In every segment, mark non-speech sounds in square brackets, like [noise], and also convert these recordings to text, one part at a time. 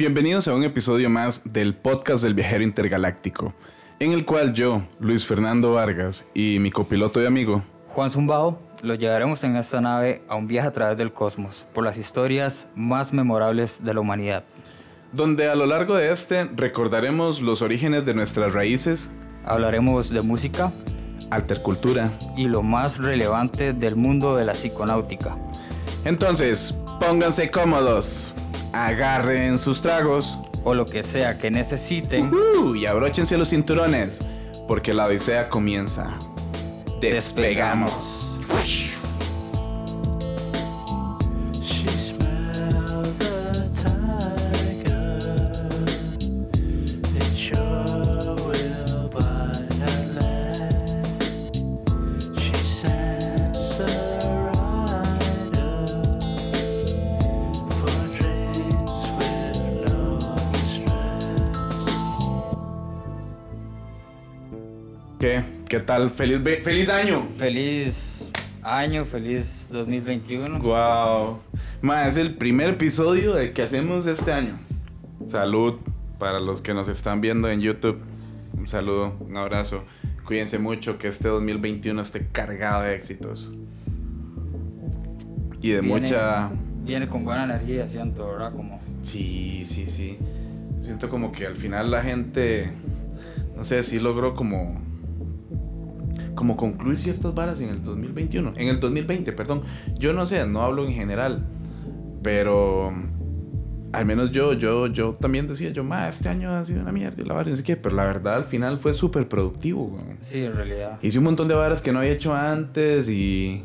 Bienvenidos a un episodio más del podcast del viajero intergaláctico, en el cual yo, Luis Fernando Vargas y mi copiloto y amigo, Juan Zumbao, lo llevaremos en esta nave a un viaje a través del cosmos por las historias más memorables de la humanidad. donde a lo largo de este recordaremos los orígenes de nuestras raíces, Hablaremos de música altercultura. y lo más relevante del mundo de la psiconáutica. Entonces, pónganse cómodos, agarren sus tragos O lo que sea que necesiten, uh, y abróchense los cinturones, porque la odisea comienza. Despegamos. Tal? ¡Feliz, año! feliz año, feliz 2021. Wow. Ma, es el primer episodio de que hacemos este año. Salud para los que nos están viendo en YouTube. Un saludo, un abrazo. Cuídense mucho que este 2021 esté cargado de éxitos. Y de Viene- mucha... Viene con buena energía, siento, ¿verdad? Como Sí, sí, sí. Siento como que al final la gente, no sé, sí logró como como concluir ciertas varas en el 2021, en el 2020, perdón. Yo no sé, no hablo en general, pero al menos yo yo yo también decía, yo, ma, este año ha sido una mierda y la vara, no sé qué, pero la verdad al final fue súper productivo. Sí, en realidad. Hice un montón de varas que no había hecho antes y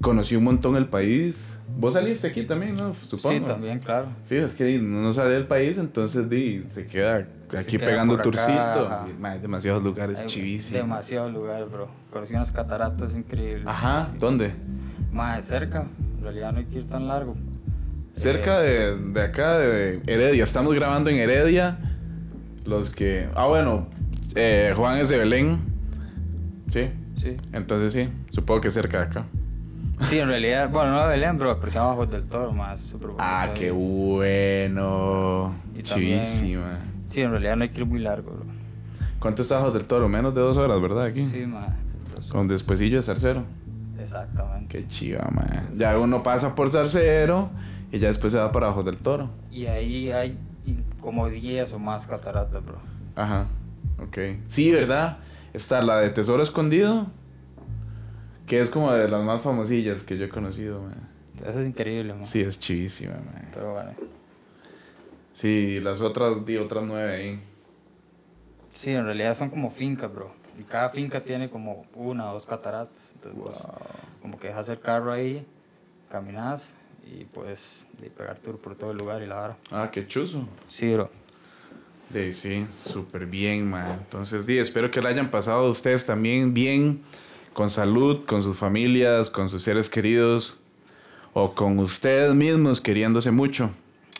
conocí un montón el país. Vos saliste aquí también, ¿no? Supongo. Sí, también, claro. Fíjate, es que no sale del país, entonces di, se queda aquí queda pegando turcito. demasiados lugares chivísimos. Demasiados lugares, bro. Conocí unas cataratas increíbles. Ajá, Sí. ¿dónde? Más cerca. En realidad no hay que ir tan largo. Cerca Eh, de, de acá, de Heredia. Estamos grabando en Heredia. Los que. Ah, bueno, eh, Juan es de Belén. Sí, Sí. entonces sí, supongo que cerca de acá. Sí, en realidad, bueno, no Belén, pero llama Ojos del Toro, más súper Ah, qué bueno. Y también- Chivísima. Sí, en realidad no hay que ir muy largo, bro. ¿Cuánto está Ojos del Toro? Menos de dos horas, ¿verdad? Aquí. Sí, más. Con despuesillo de Zarcero. Exactamente. Qué chiva, man. Ya uno pasa por Zarcero y ya después se va para Ojos del Toro. Y ahí hay como 10 o más cataratas, bro. Ajá, ok. Sí, ¿verdad? Está la de Tesoro Escondido, que es como de las más famosillas que yo he conocido, man. Eso es increíble, man. Sí, es chivísima, man. Pero bueno. Sí, las otras, di otras nueve ahí. Sí, en realidad son como fincas, bro. Y cada finca tiene como una o dos cataratas. Entonces, vos como que dejas el carro ahí, caminas y puedes de pegar tour por todo el lugar y la vara. Ah, qué chuzo. Sí, bro. Sí, sí, súper bien, man. Entonces, di, espero que la hayan pasado ustedes también bien, con salud, con sus familias, con sus seres queridos, o con ustedes mismos queriéndose mucho.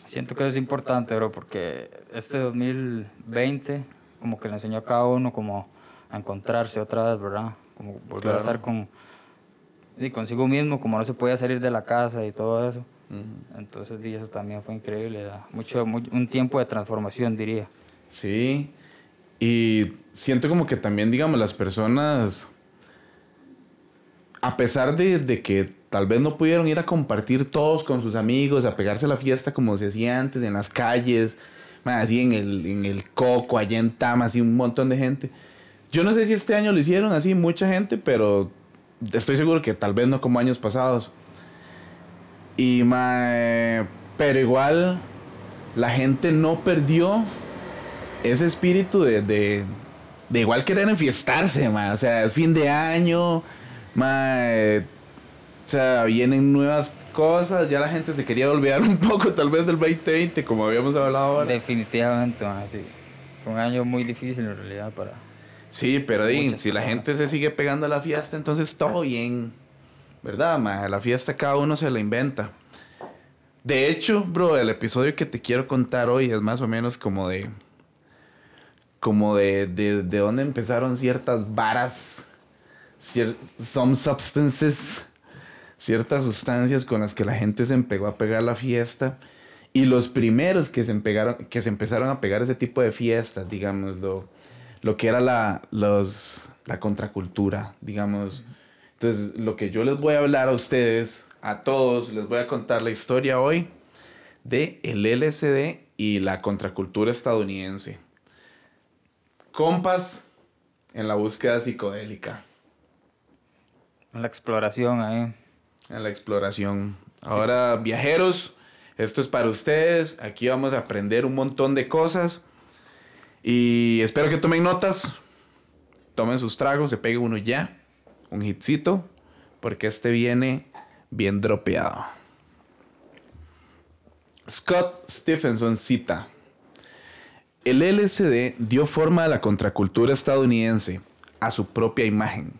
Siento que eso es importante, bro, porque este 2020 como que le enseñó a cada uno como a encontrarse otra vez, ¿verdad? Como volver Claro. a estar con y consigo mismo, como no se podía salir de la casa y todo eso. Entonces, di, eso también fue increíble, mucho, mu- un tiempo de transformación, diría. Sí. Y siento como que también, digamos, las personas, a pesar de, de que tal vez no pudieron ir a compartir todos con sus amigos, a pegarse a la fiesta como se hacía antes, en las calles, así en el, en el coco, allá en Tama, así un montón de gente. Yo no sé si este año lo hicieron así mucha gente, pero estoy seguro que tal vez no como años pasados. Y mae, pero igual la gente no perdió ese espíritu de, de, de igual querer enfiestarse, mae. O sea, es fin de año, mae, o sea, vienen nuevas cosas, ya la gente se quería olvidar [laughs] un poco tal vez del 2020, como habíamos hablado ahora. Definitivamente, man, sí. Fue un año muy difícil en realidad para... Sí, pero di, Muchas si la gente se sigue pegando a la fiesta, entonces todo bien. ¿Verdad, ma? La fiesta cada uno se la inventa. De hecho, bro, el episodio que te quiero contar hoy es más o menos como de. Como de, de, de dónde empezaron ciertas varas, some substances, ciertas sustancias con las que la gente se empegó a pegar la fiesta. Y los primeros que se, empegaron, que se empezaron a pegar ese tipo de fiestas, digamos, lo, lo que era la, los, la contracultura, digamos. Entonces, lo que yo les voy a hablar a ustedes, a todos, les voy a contar la historia hoy de el LSD y la contracultura estadounidense. Compas en la búsqueda psicodélica, La exploración ahí. en la exploración. Ahora, viajeros, esto es para ustedes. Aquí vamos a aprender un montón de cosas. Y espero que tomen notas. Tomen sus tragos, se pegue uno ya. Un hitcito. Porque este viene bien dropeado. Scott Stephenson cita. El LSD dio forma a la contracultura estadounidense, a su propia imagen.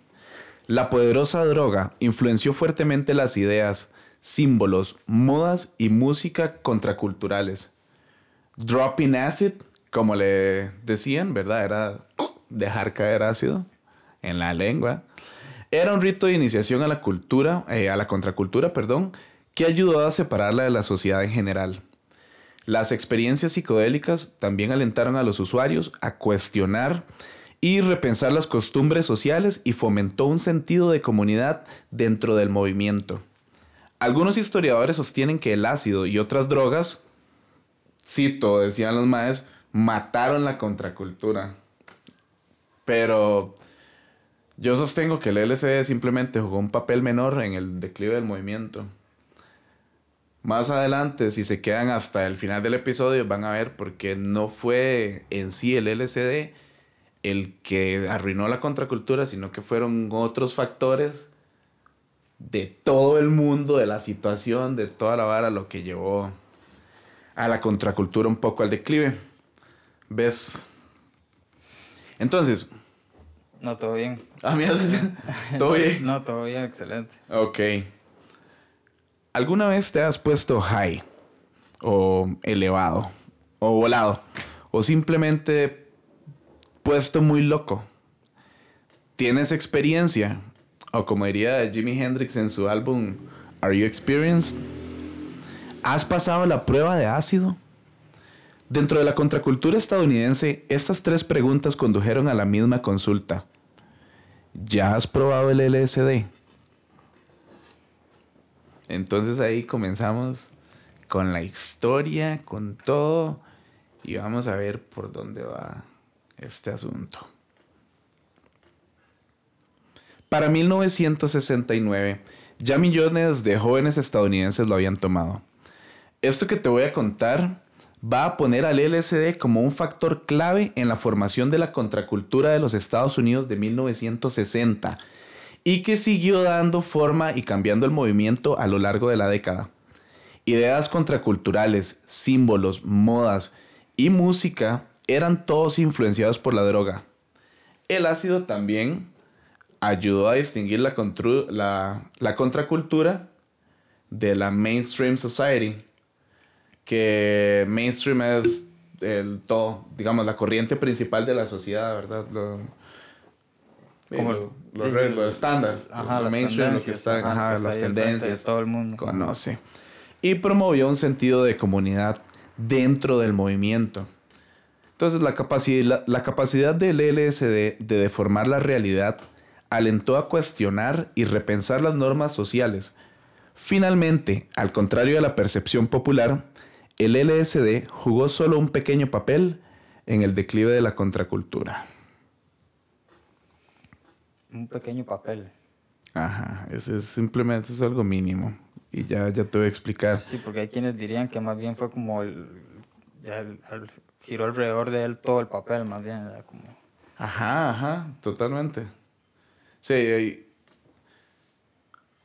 La poderosa droga influenció fuertemente las ideas, símbolos, modas y música contraculturales. Dropping acid, como le decían, ¿verdad? Era dejar caer ácido en la lengua. Era un rito de iniciación a la cultura, eh, a la contracultura, perdón, que ayudó a separarla de la sociedad en general. Las experiencias psicodélicas también alentaron a los usuarios a cuestionar y repensar las costumbres sociales y fomentó un sentido de comunidad dentro del movimiento. Algunos historiadores sostienen que el ácido y otras drogas, cito, decían los maes, mataron la contracultura. Pero yo sostengo que el LSD simplemente jugó un papel menor en el declive del movimiento. Más adelante, si se quedan hasta el final del episodio, van a ver porque no fue en sí el LSD el que arruinó la contracultura, sino que fueron otros factores de todo el mundo, de la situación, de toda la vara, lo que llevó a la contracultura un poco al declive. ¿Ves? Entonces, No, todo bien. a mí [laughs] todo bien. No, todo bien, excelente. Ok. ¿Alguna vez te has puesto high? O elevado? O volado? O simplemente puesto muy loco? ¿Tienes experiencia? O como diría Jimi Hendrix en su álbum Are You Experienced? ¿Has pasado la prueba de ácido? Dentro de la contracultura estadounidense, estas tres preguntas condujeron a la misma consulta. ¿Ya has probado el LSD? Entonces ahí comenzamos con la historia, con todo, y vamos a ver por dónde va este asunto. Para 1969, ya millones de jóvenes estadounidenses lo habían tomado. Esto que te voy a contar va a poner al LSD como un factor clave en la formación de la contracultura de los Estados Unidos de 1960 y que siguió dando forma y cambiando el movimiento a lo largo de la década. Ideas contraculturales, símbolos, modas y música eran todos influenciados por la droga. El ácido también ayudó a distinguir la, contru- la- la contracultura de la mainstream society, que mainstream es el todo, digamos, la corriente principal de la sociedad, ¿verdad? Lo, Como lo, lo el- re- lo estándar. Ajá, las mainstream, lo que está- ajá, ajá, las de tendencias. todo el mundo. Conoce. Y promovió un sentido de comunidad dentro del movimiento. Entonces, la capacidad, la, la capacidad del LSD de deformar la realidad alentó a cuestionar y repensar las normas sociales. Finalmente, al contrario de la percepción popular, el LSD jugó solo un pequeño papel en el declive de la contracultura. Un pequeño papel. Ajá, ese es simplemente es algo mínimo. Y ya, ya te voy a explicar. Sí, porque hay quienes dirían que más bien fue como el... ya el- el- giró alrededor de él todo el papel, más bien. era como... Ajá, ajá, totalmente. Sí, hay,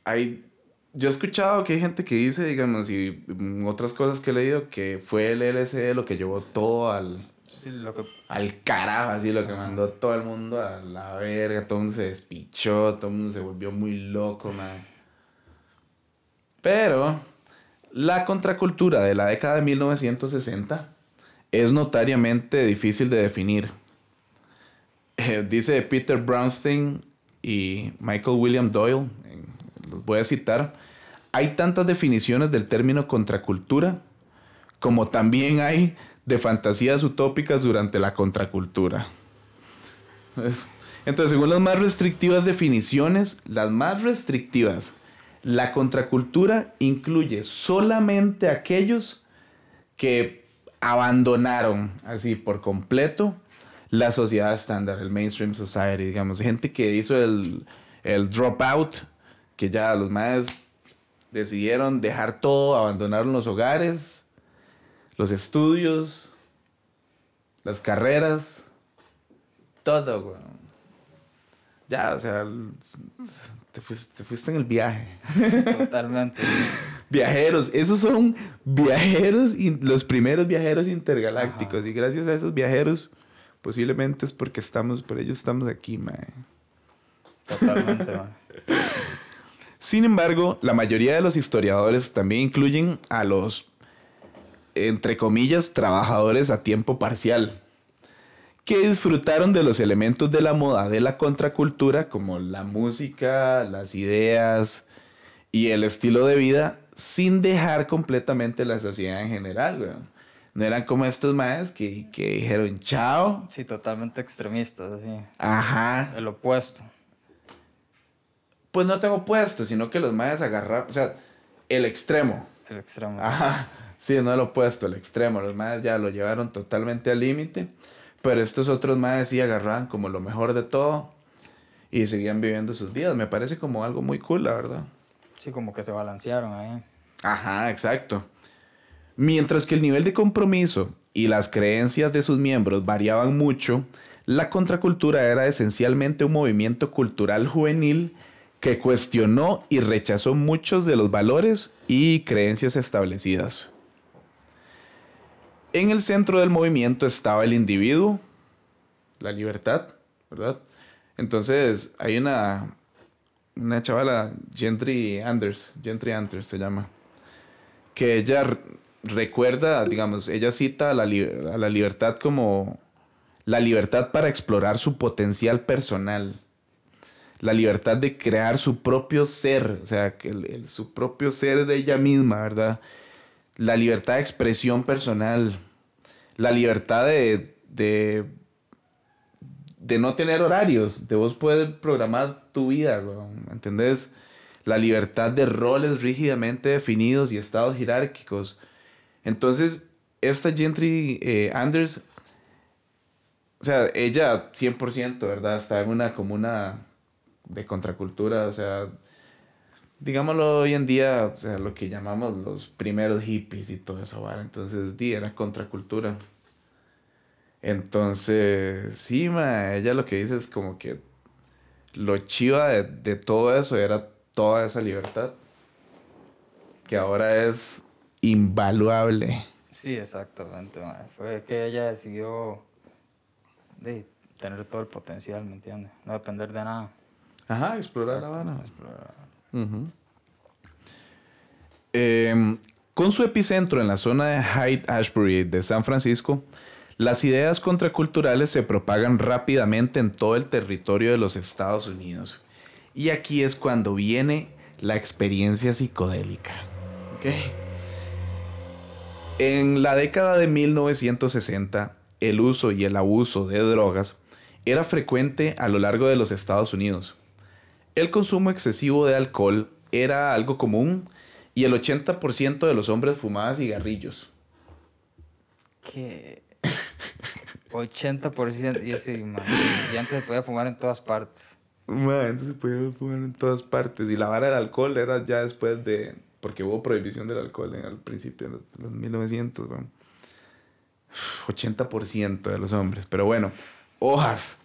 hay- Yo he escuchado que hay gente que dice, digamos, y otras cosas que he leído, que fue el LSD lo que llevó todo al, Sí, lo que... al carajo, así, lo que mandó todo el mundo a la verga, todo el mundo se despichó, todo el mundo se volvió muy loco, man. Pero la contracultura de la década de 1960 es notariamente difícil de definir. Eh, dice Peter Brownstein y Michael William Doyle, los voy a citar, hay tantas definiciones del término contracultura como también hay de fantasías utópicas durante la contracultura. Es- Entonces, según las más restrictivas definiciones, las más restrictivas, la contracultura incluye solamente aquellos que abandonaron así por completo la sociedad estándar, el mainstream society, digamos, gente que hizo el, el dropout, que ya los más decidieron dejar todo, abandonaron los hogares, los estudios, las carreras, todo. Ya, o sea, te fuiste, te fuiste en el viaje. Totalmente. [laughs] Viajeros, esos son viajeros, los primeros viajeros intergalácticos. Y gracias a esos viajeros, posiblemente es porque estamos, por ellos estamos aquí, mae. Totalmente, man. [laughs] Sin embargo, la mayoría de los historiadores también incluyen a los, entre comillas, trabajadores a tiempo parcial, que disfrutaron de los elementos de la moda de la contracultura, como la música, las ideas y el estilo de vida, sin dejar completamente la sociedad en general, weón. No eran como estos maes que, que dijeron chao. Sí, totalmente extremistas, así. Ajá. El opuesto. Pues no tengo puesto, sino que los maes agarraron, o sea, el extremo. El extremo. Ajá, sí, no lo opuesto, el extremo. Los maes ya lo llevaron totalmente al límite. Pero estos otros maes sí agarraban como lo mejor de todo y seguían viviendo sus vidas. Me parece como algo muy cool, la verdad. Sí, como que se balancearon ahí. Ajá, exacto. Mientras que el nivel de compromiso y las creencias de sus miembros variaban mucho, la contracultura era esencialmente un movimiento cultural juvenil que cuestionó y rechazó muchos de los valores y creencias establecidas. En el centro del movimiento estaba el individuo, la libertad, ¿verdad? Entonces hay una, una chavala, Gentry Anders, Gentry Anders se llama, que ella recuerda, digamos, ella cita a la, a la libertad como la libertad para explorar su potencial personal, la libertad de crear su propio ser, o sea, que el- el- su propio ser de ella misma, ¿verdad? La libertad de expresión personal, la libertad de, de, de no tener horarios, de vos poder programar tu vida, weón, ¿me ¿entendés? La libertad de roles rígidamente definidos y estados jerárquicos. Entonces, esta Gentry eh, Anders, o sea, ella 100%, ¿verdad? Está en una comuna de contracultura, o sea, digámoslo hoy en día, o sea, lo que llamamos los primeros hippies y todo eso, ¿vale? Entonces, di, era contracultura. Entonces, sí, ma, ella lo que dice es como que lo chiva de, de todo eso era toda esa libertad, que ahora es invaluable. Sí, exactamente. man. Fue que ella decidió de, tener todo el potencial, ¿me entiendes? No depender de nada. Ajá, explorar La Habana. Explorar. Em, con su epicentro en la zona de Hyde Ashbury de San Francisco, las ideas contraculturales se propagan rápidamente en todo el territorio de los Estados Unidos. Y aquí es cuando viene la experiencia psicodélica. ¿ok? En la década de 1960, el uso y el abuso de drogas era frecuente a lo largo de los Estados Unidos. El consumo excesivo de alcohol era algo común y el 80% de los hombres fumaban cigarrillos. Que [laughs] 80% y así, man. Y antes se podía fumar en todas partes. Man, entonces se podía fumar en todas partes. Y la vara del alcohol era ya después de... Porque hubo prohibición del alcohol en el principio de los, de los 1900, weón. 80% de los hombres. Pero bueno, hojas.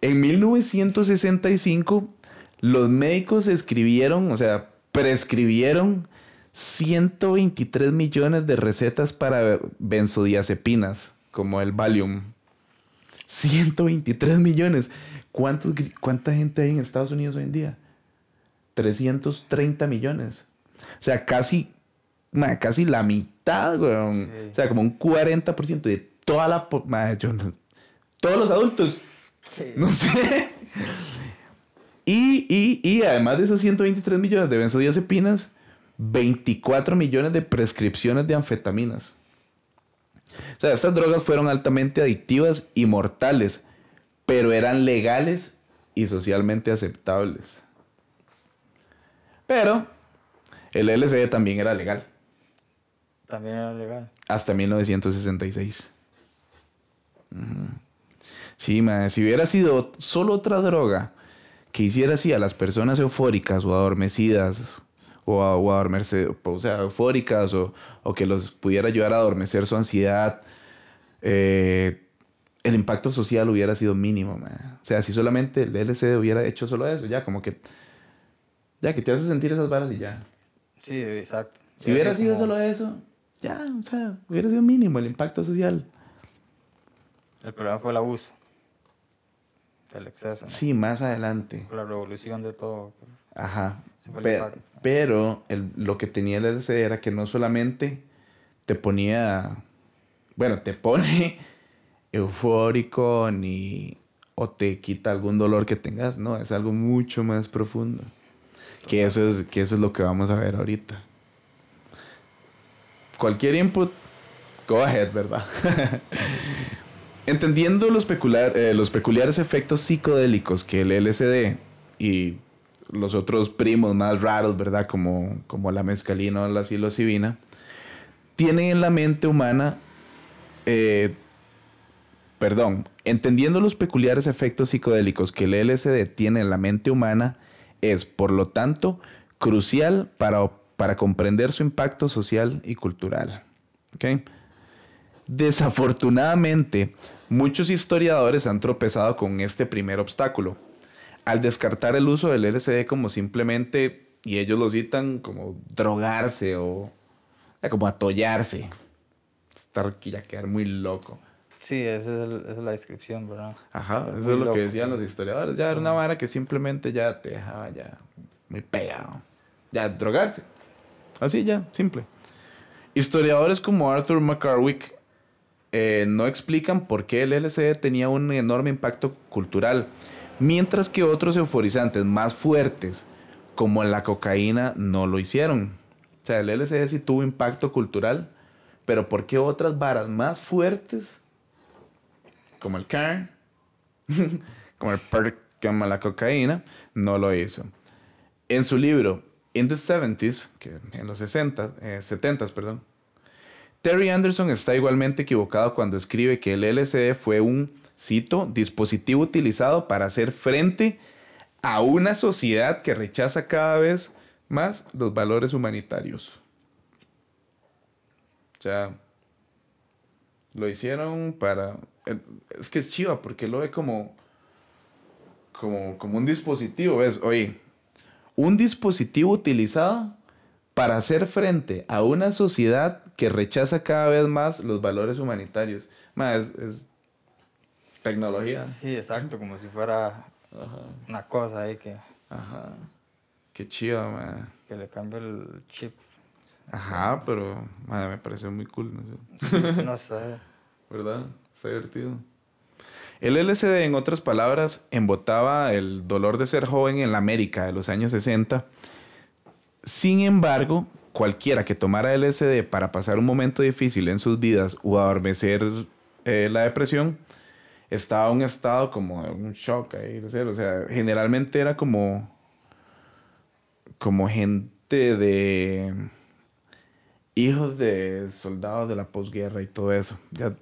En 1965, los médicos escribieron, o sea, prescribieron 123 millones de recetas para benzodiazepinas, como el Valium. 123 millones. ¿Cuántos, ¿Cuánta gente hay en Estados Unidos hoy en día? 330 millones. O sea, casi, casi la mitad, weón. Sí. O sea, como un 40% de toda la... yo no- todos los adultos. No sé. [laughs] Y, y, y además de esos 123 millones de benzodiazepinas, 24 millones de prescripciones de anfetaminas. O sea, estas drogas fueron altamente adictivas y mortales, pero eran legales y socialmente aceptables. Pero el LSD también era legal También era legal. hasta 1966. Ujú. Sí, mae, si hubiera sido solo otra droga que hiciera así a las personas eufóricas o adormecidas, o, a- o o sea, eufóricas, o, o que los pudiera ayudar a adormecer su ansiedad, eh, el impacto social hubiera sido mínimo, mae. O sea, si solamente el LSD hubiera hecho solo eso, ya como que, ya que te hace sentir esas varas y ya. Sí, exacto. Si hubiera sido como- solo eso, ya, o sea, hubiera sido mínimo el impacto social. El problema fue el abuso. El exceso. ¿no? Sí, más adelante. La revolución de todo. Ajá. Ese fue el Pe- impacto. pero el- lo que tenía el LSD era que no solamente te ponía, bueno, te pone [laughs] eufórico ni o te quita algún dolor que tengas, no, es algo mucho más profundo. Que eso es que eso es lo que vamos a ver ahorita. Cualquier input go ahead, ¿verdad? [laughs] Entendiendo los, eh, los peculiares efectos psicodélicos que el LSD y los otros primos más raros, ¿verdad? Como, como la mescalina o la psilocibina, tienen en la mente humana, eh, perdón, entendiendo los peculiares efectos psicodélicos que el LSD tiene en la mente humana, es, por lo tanto, crucial para, para comprender su impacto social y cultural. ¿Ok? Desafortunadamente, muchos historiadores han tropezado con este primer obstáculo, al descartar el uso del LSD como simplemente, y ellos lo citan como drogarse o eh, como atollarse, estar ya quedar muy loco. Sí, esa es, el- esa es la descripción, ¿verdad? Ajá, eso es lo loco, que decían sí. los historiadores. Ya era una vara que simplemente ya te dejaba ya muy pegado. Ya drogarse. Así ya, simple. Historiadores como Arthur McCarwick eh, no explican por qué el LSD tenía un enorme impacto cultural, mientras que otros euforizantes más fuertes, como la cocaína, no lo hicieron. O sea, el LSD sí tuvo impacto cultural, pero ¿por qué otras varas más fuertes, como el CAR, [laughs] como el perk, como la cocaína, no lo hizo? En su libro In the 70s, que en los 60, eh, 70s, perdón, Terry Anderson está igualmente equivocado cuando escribe que el LSD fue un, cito, dispositivo utilizado para hacer frente a una sociedad que rechaza cada vez más los valores humanitarios. O sea, lo hicieron para... eh, Es que es chiva porque lo ve como, como, como un dispositivo, ¿ves? Oye, un dispositivo utilizado para hacer frente a una sociedad que rechaza cada vez más los valores humanitarios. Ma, es, es tecnología. Sí, exacto, como si fuera Ajá, una cosa ahí que, ajá. Qué chido, ma. que le cambia el chip. Ajá, pero me parece muy cool, no sé. Sí, no sé. [laughs] ¿Verdad? Está divertido. El LSD, en otras palabras, embotaba el dolor de ser joven en la América de los años 60. Sin embargo, cualquiera que tomara LSD para pasar un momento difícil en sus vidas o adormecer eh, la depresión, estaba en un estado como de un shock ahí, o sea, generalmente era como como gente de hijos de soldados de la posguerra y todo eso. Ya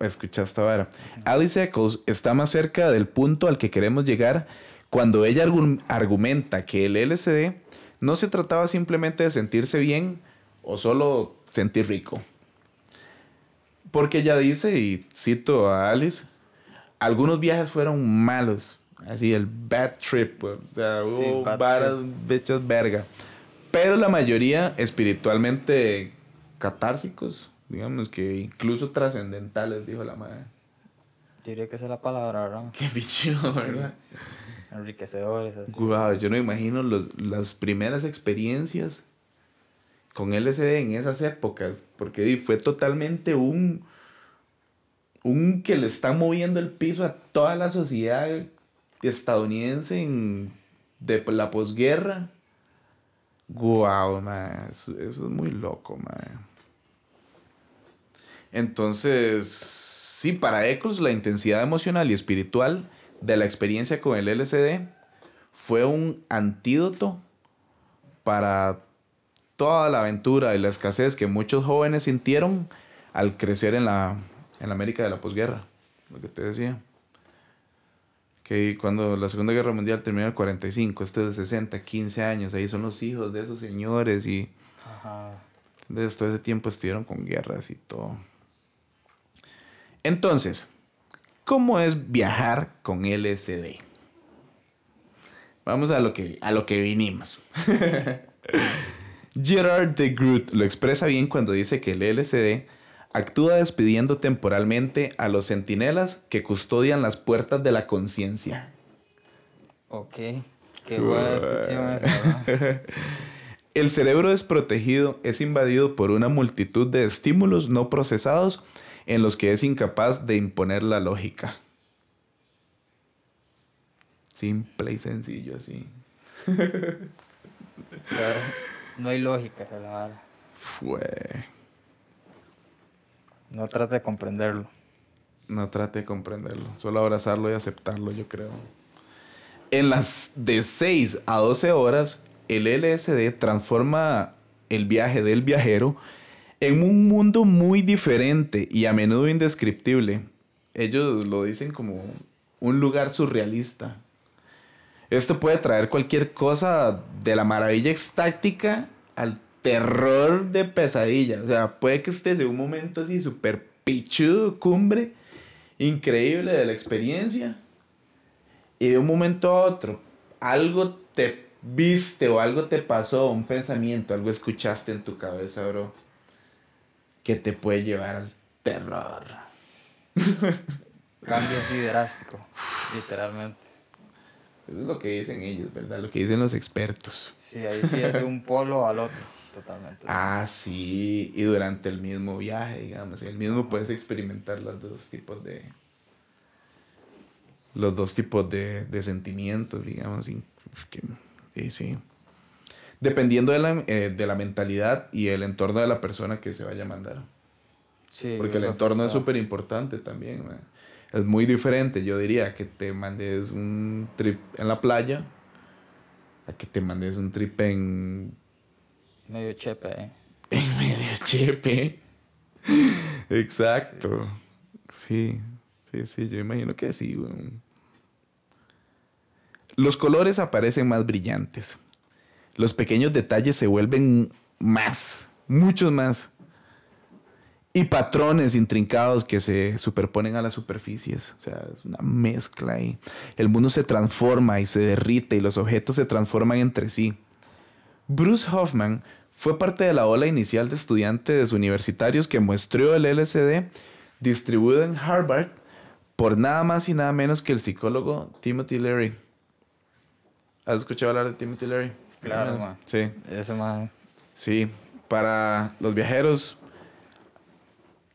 escuchaste ahora. Alice Eccles está más cerca del punto al que queremos llegar cuando ella argu- argumenta que el LSD no se trataba simplemente de sentirse bien o solo sentir rico. Porque ella dice, y cito a Alice, algunos viajes fueron malos. Así, el bad trip. pues, O sea, Sí, hubo varas, bichos verga. Pero la mayoría espiritualmente catársicos, digamos que incluso trascendentales, dijo la madre. Diría que esa es la palabra, ¿verdad? Qué bicho, ¿verdad? Enriquecedores, así. Guau, yo no imagino los- las primeras experiencias con LSD en esas épocas, porque fue totalmente un, un que le está moviendo el piso a toda la sociedad estadounidense en- de la posguerra. Eso, eso es muy loco, man. Entonces, sí, para Eccles la intensidad emocional y espiritual de la experiencia con el LSD fue un antídoto para toda la aventura y la escasez que muchos jóvenes sintieron al crecer en la, en la América de la posguerra. Lo que te decía. Que cuando la Segunda Guerra Mundial terminó en el 45, este es de 60, 15 años, ahí son los hijos de esos señores y Ajá. desde todo ese tiempo estuvieron con guerras y todo. Entonces, ¿cómo es viajar con LSD? Vamos a lo que, a lo que vinimos. [laughs] Gerard de Groot lo expresa bien cuando dice que el LSD actúa despidiendo temporalmente a los centinelas que custodian las puertas de la conciencia. Ok. Qué buena descripción. [laughs] El cerebro desprotegido es invadido por una multitud de estímulos no procesados en los que es incapaz de imponer la lógica. Simple y sencillo así. [laughs] O sea, no hay lógica en la vara. Fue. No trate de comprenderlo. No trate de comprenderlo, solo abrazarlo y aceptarlo, yo creo. En las de 6 a 12 horas, el LSD transforma el viaje del viajero en un mundo muy diferente y a menudo indescriptible. Ellos lo dicen como un lugar surrealista. Esto puede traer cualquier cosa de la maravilla extática al terror de pesadilla. O sea, puede que estés en un momento así súper pichudo, cumbre, increíble de la experiencia. Y de un momento a otro, algo te viste o algo te pasó, un pensamiento, algo escuchaste en tu cabeza, bro, que te puede llevar al terror. [laughs] Cambio así drástico, literalmente. Eso es lo que dicen ellos, ¿verdad? Lo que dicen los expertos. Sí, ahí sí es de un polo al otro, totalmente. Ah, sí, y durante el mismo viaje, digamos, el mismo puedes experimentar los dos tipos de los dos tipos de, de sentimientos, digamos, y, que, y sí. Dependiendo de la, eh, de la mentalidad y el entorno de la persona que se vaya a mandar. Sí, Porque el entorno es súper importante también. man. Es muy diferente, yo diría, que te mandes un trip en la playa a que te mandes un trip en Medio chepe, ¿eh? [laughs] En medio chepe. Exacto. Sí. sí, sí, yo imagino que sí. Los colores aparecen más brillantes. Los pequeños detalles se vuelven más, muchos más. Y patrones intrincados que se superponen a las superficies. O sea, es una mezcla ahí. El mundo se transforma y se derrite y los objetos se transforman entre sí. Bruce Hoffman fue parte de la ola inicial de estudiantes universitarios que muestreó el LSD distribuido en Harvard por nada más y nada menos que el psicólogo Timothy Leary. ¿Has escuchado hablar de Timothy Leary? Claro, man. Sí, Eso más. sí. Para los viajeros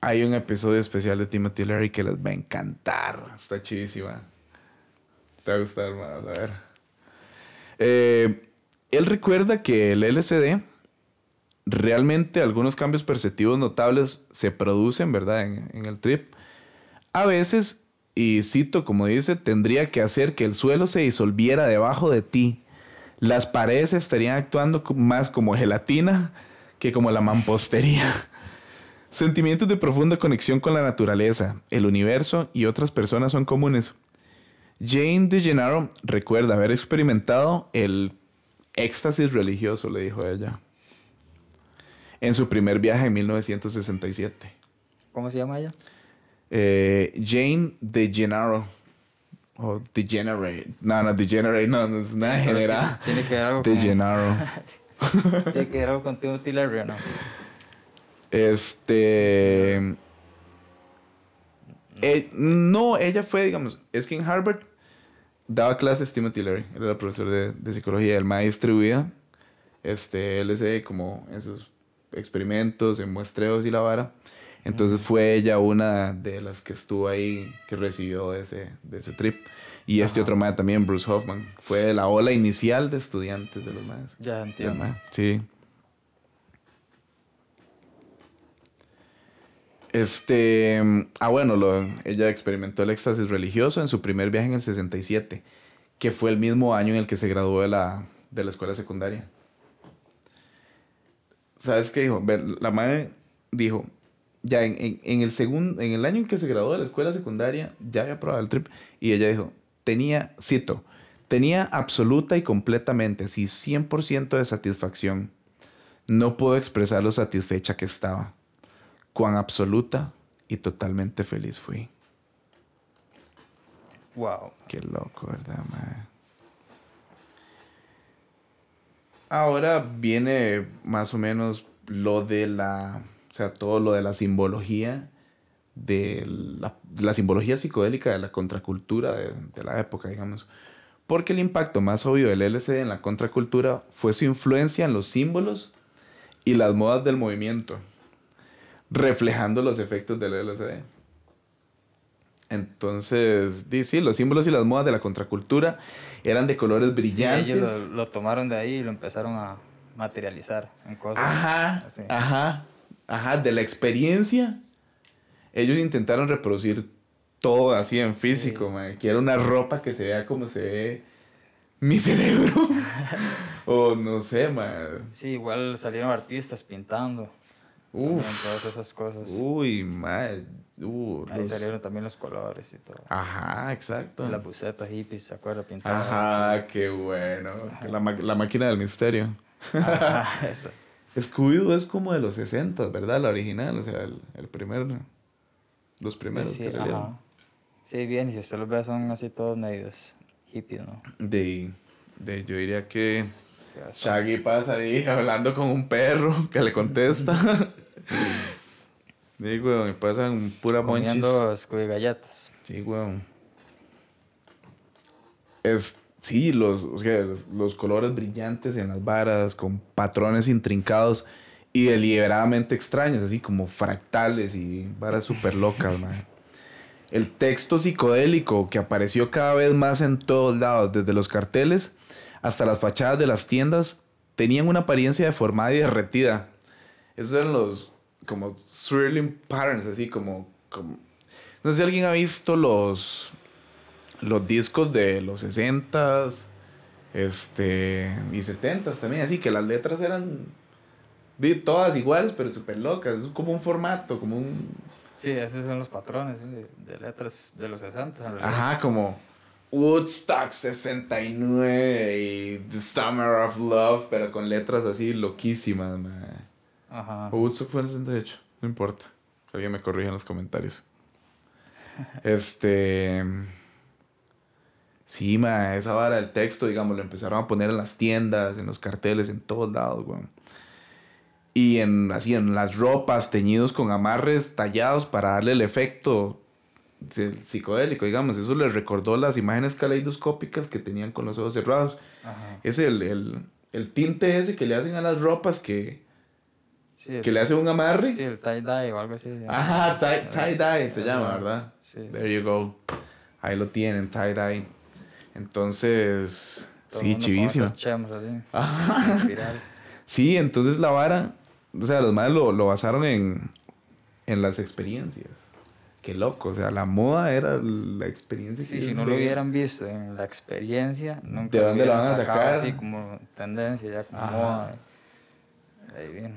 hay un episodio especial de Timothy Leary que les va a encantar. Está chidísima. Te va a gustar, man. A ver. Eh, él recuerda que el LSD realmente algunos cambios perceptivos notables se producen, ¿verdad? En, en el trip. A veces, y cito como dice, tendría que hacer que el suelo se disolviera debajo de ti. Las paredes estarían actuando más como gelatina que como la mampostería. [laughs] Sentimientos de profunda conexión con la naturaleza, el universo y otras personas son comunes. Jane DeGennaro recuerda haber experimentado el éxtasis religioso, le dijo ella, en su primer viaje en 1967. ¿Cómo se llama ella? Eh, Jane DeGennaro. O Degenerate. No, no, Degenerate, no, no es nada general. Tiene que ver algo con. DeGennaro. [laughs] Tiene que ver algo con Timothy Leary, ¿o no? Este. eh, no, ella fue, digamos, es que en Harvard daba clases Timothy Leary, él era profesor de, de psicología, el maestro distribuía este LSD como en sus experimentos, en muestreos y la vara. Entonces fue ella una de las que estuvo ahí, que recibió ese, de ese trip. Y este otro mae también, Bruce Hoffman, fue de la ola inicial de estudiantes de los maes. Ya entiendo. mae, Sí. Este, ah bueno, lo- ella experimentó el éxtasis religioso en su primer viaje en el 67, que fue el mismo año en el que se graduó de la, de la escuela secundaria. ¿Sabes qué dijo? La madre dijo, ya en, en- en el segundo, en el año en que se graduó de la escuela secundaria, ya había probado el trip, y ella dijo, tenía, cito, tenía absoluta y completamente, así 100% de satisfacción. No puedo expresar lo satisfecha que estaba cuán absoluta y totalmente feliz fui. Wow. Qué loco, ¿verdad, mae? Ahora viene más o menos lo de la, o sea, todo lo de la simbología, de la, de la simbología psicodélica de la contracultura de, de la época, digamos. Porque el impacto más obvio del LSD en la contracultura fue su influencia en los símbolos y las modas del movimiento, reflejando los efectos del LSD. Entonces, sí, los símbolos y las modas de la contracultura eran de colores Sí, brillantes. ellos lo, lo tomaron de ahí y lo empezaron a materializar en cosas. Ajá, así. ajá, ajá, de la experiencia. Ellos intentaron reproducir todo así en físico, Sí. mae. Quiero una ropa que se vea como se ve mi cerebro. [laughs] o no sé, man. Sí, igual salieron artistas pintando. también todas esas cosas. Uy, mae. Uh, Ahí los- salieron también los colores y todo. Ajá, exacto. Las bucetas hippies, ¿se acuerda? Pintadas. Ajá, qué bueno. La, ma- la máquina del misterio. Ajá, [laughs] eso. Scooby-Doo es como de los 60, ¿verdad? La original, o sea, el, el primer. Los primeros Sí, que salieron. ajá. Sí, bien, y si usted los ve son así todos medios hippies, ¿no? De, de, yo diría que Shaggy pasa ahí [laughs] hablando con un perro que le contesta. [laughs] Sí, weón, y pasan pura monchis. Comiendo galletas. Sí, weón. Es, sí, los, o sea, los, colores brillantes en las varas, con patrones intrincados y deliberadamente extraños, así como fractales y varas súper locas, man. El texto psicodélico que apareció cada vez más en todos lados, desde los carteles hasta las fachadas de las tiendas, tenían una apariencia deformada y derretida. Esos eran los como swirling patterns, así como, como no sé si alguien ha visto los, los discos de los 60s este, y 70s también, así que las letras eran todas iguales, pero súper locas. Es como un formato, como un. Sí, esos son los patrones ¿sí? de, letras de los 60. en. Ajá, como Woodstock 69 y The Summer of Love, pero con letras así loquísimas, man. Ajá. O Woodstock fue en el 68, no importa. Alguien me corrige en los comentarios. [laughs] Este. Sí, ma, esa vara del texto, digamos, lo empezaron a poner en las tiendas, en los carteles, en todos lados, weón. Y en, así, en las ropas, teñidos con amarres tallados para darle el efecto psicodélico, digamos. Eso les recordó las imágenes caleidoscópicas que tenían con los ojos cerrados. Ajá. Es el, el, el tinte ese que le hacen a las ropas que, Sí, el, que le hace un amarre. sí, el tie-dye o algo así. Ajá, tie, tie dye se llama, ¿verdad? sí. There you go. Ahí lo tienen, tie dye. Entonces, Todo sí, mundo con chivísimo. así. [laughs] Ajá. espiral. Sí, entonces la vara, o sea, los madres lo, lo basaron en, en las experiencias. Qué loco, o sea, la moda era la experiencia. Sí, que si no lo hubieran visto en la experiencia, nunca ¿De dónde lo van a sacar? así como tendencia, ya como Ajá. moda. Ahí viene.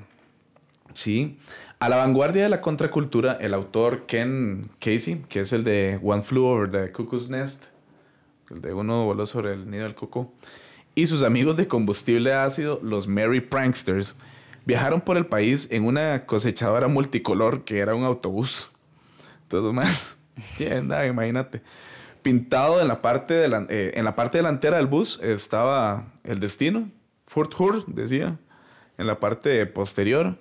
Sí. A la vanguardia de la contracultura, el autor Ken Casey, que es el de One Flew Over the Cuckoo's Nest, el de uno voló sobre el nido del cuco, y sus amigos de combustible ácido, los Merry Pranksters, viajaron por el país en una cosechadora multicolor que era un autobús. Todo más. [laughs] Tienda, imagínate. Pintado en la, parte delan- eh, en la parte delantera del bus estaba el destino, Fort Hood, decía, en la parte posterior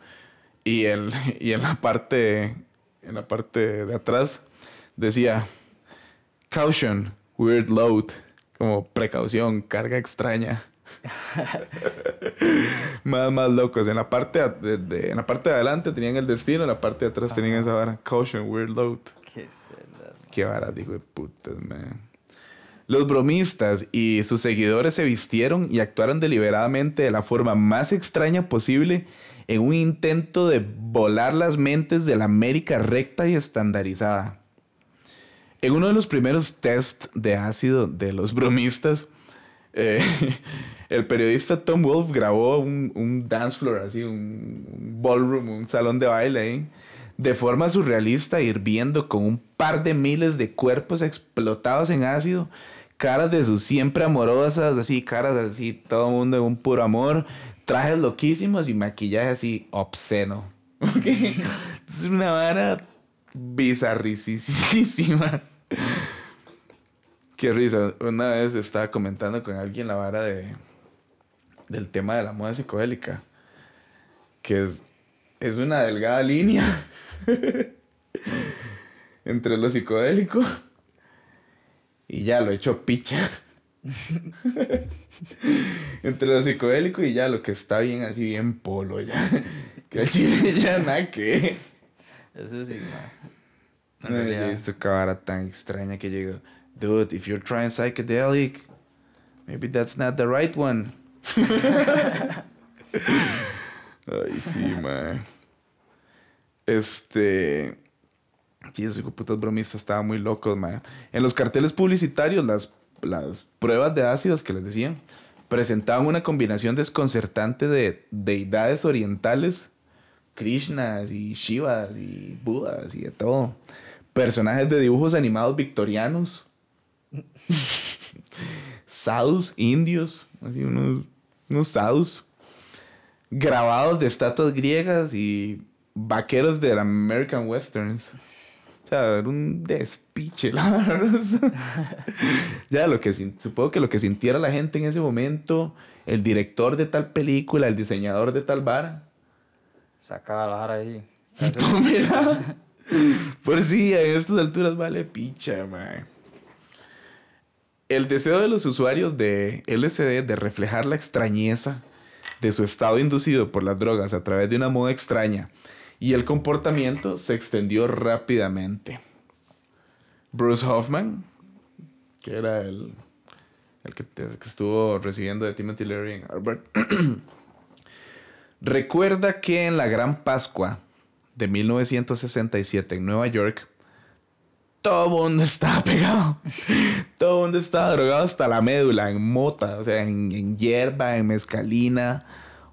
y, el, [laughs] y en la parte en la parte de atrás decía caution weird load como precaución carga extraña. [laughs] Más más locos. En la parte de, de- en la parte de adelante tenían el destino en la parte de atrás tenían esa vara. Caution weird load. ¿Qué el- qué vara digo de putas man. Los bromistas y sus seguidores se vistieron y actuaron deliberadamente de la forma más extraña posible en un intento de volar las mentes de la América recta y estandarizada. En uno de los primeros test de ácido de los bromistas, eh, [laughs] el periodista Tom Wolfe grabó un, dance floor, así, un, ballroom, un salón de baile de forma surrealista, hirviendo con un par de miles de cuerpos explotados en ácido, caras de sus siempre amorosas, así, caras así, todo mundo en un puro amor, trajes loquísimos y maquillaje así obsceno. [laughs] Es una vara bizarricísima. [laughs] Qué risa. Una vez estaba comentando con alguien la vara de del tema de la moda psicodélica. Que es, es una delgada línea [laughs] entre lo psicodélico y ya lo hecho picha. [laughs] entre lo psicodélico y ya lo que está bien así bien polo ya. Que el chile ya nada que. Eso sí. En No, yo he realidad, visto vara tan extraña que llega. Dude, if you're trying psychedelic, maybe that's not the right one. [laughs] Ay, sí, man. Este. Sí, esos putas bromistas estaban muy locos, man. En los carteles publicitarios, las, las pruebas de ácidos que les decían presentaban una combinación desconcertante de deidades orientales, Krishnas y Shivas y Budas y de todo. Personajes de dibujos animados victorianos. sadhus indios, así unos, unos sadhus. Grabados de estatuas griegas y vaqueros de American Westerns. O sea, era un despiche, la verdad. ya lo que supongo que lo que sintiera la gente en ese momento, el director de tal película, el diseñador de tal vara. sacaba la jara ahí. [laughs] Por sí, en estas alturas vale picha, man. El deseo de los usuarios de LSD de reflejar la extrañeza de su estado inducido por las drogas a través de una moda extraña y el comportamiento se extendió rápidamente. Bruce Hoffman, que era el, el que, que estuvo recibiendo de Timothy Leary en Harvard, [clears throat] recuerda que en la Gran Pascua de 1967 en Nueva York, todo el mundo estaba pegado. [laughs] todo el mundo estaba drogado hasta la médula, en mota, o sea, en, en hierba, en mezcalina,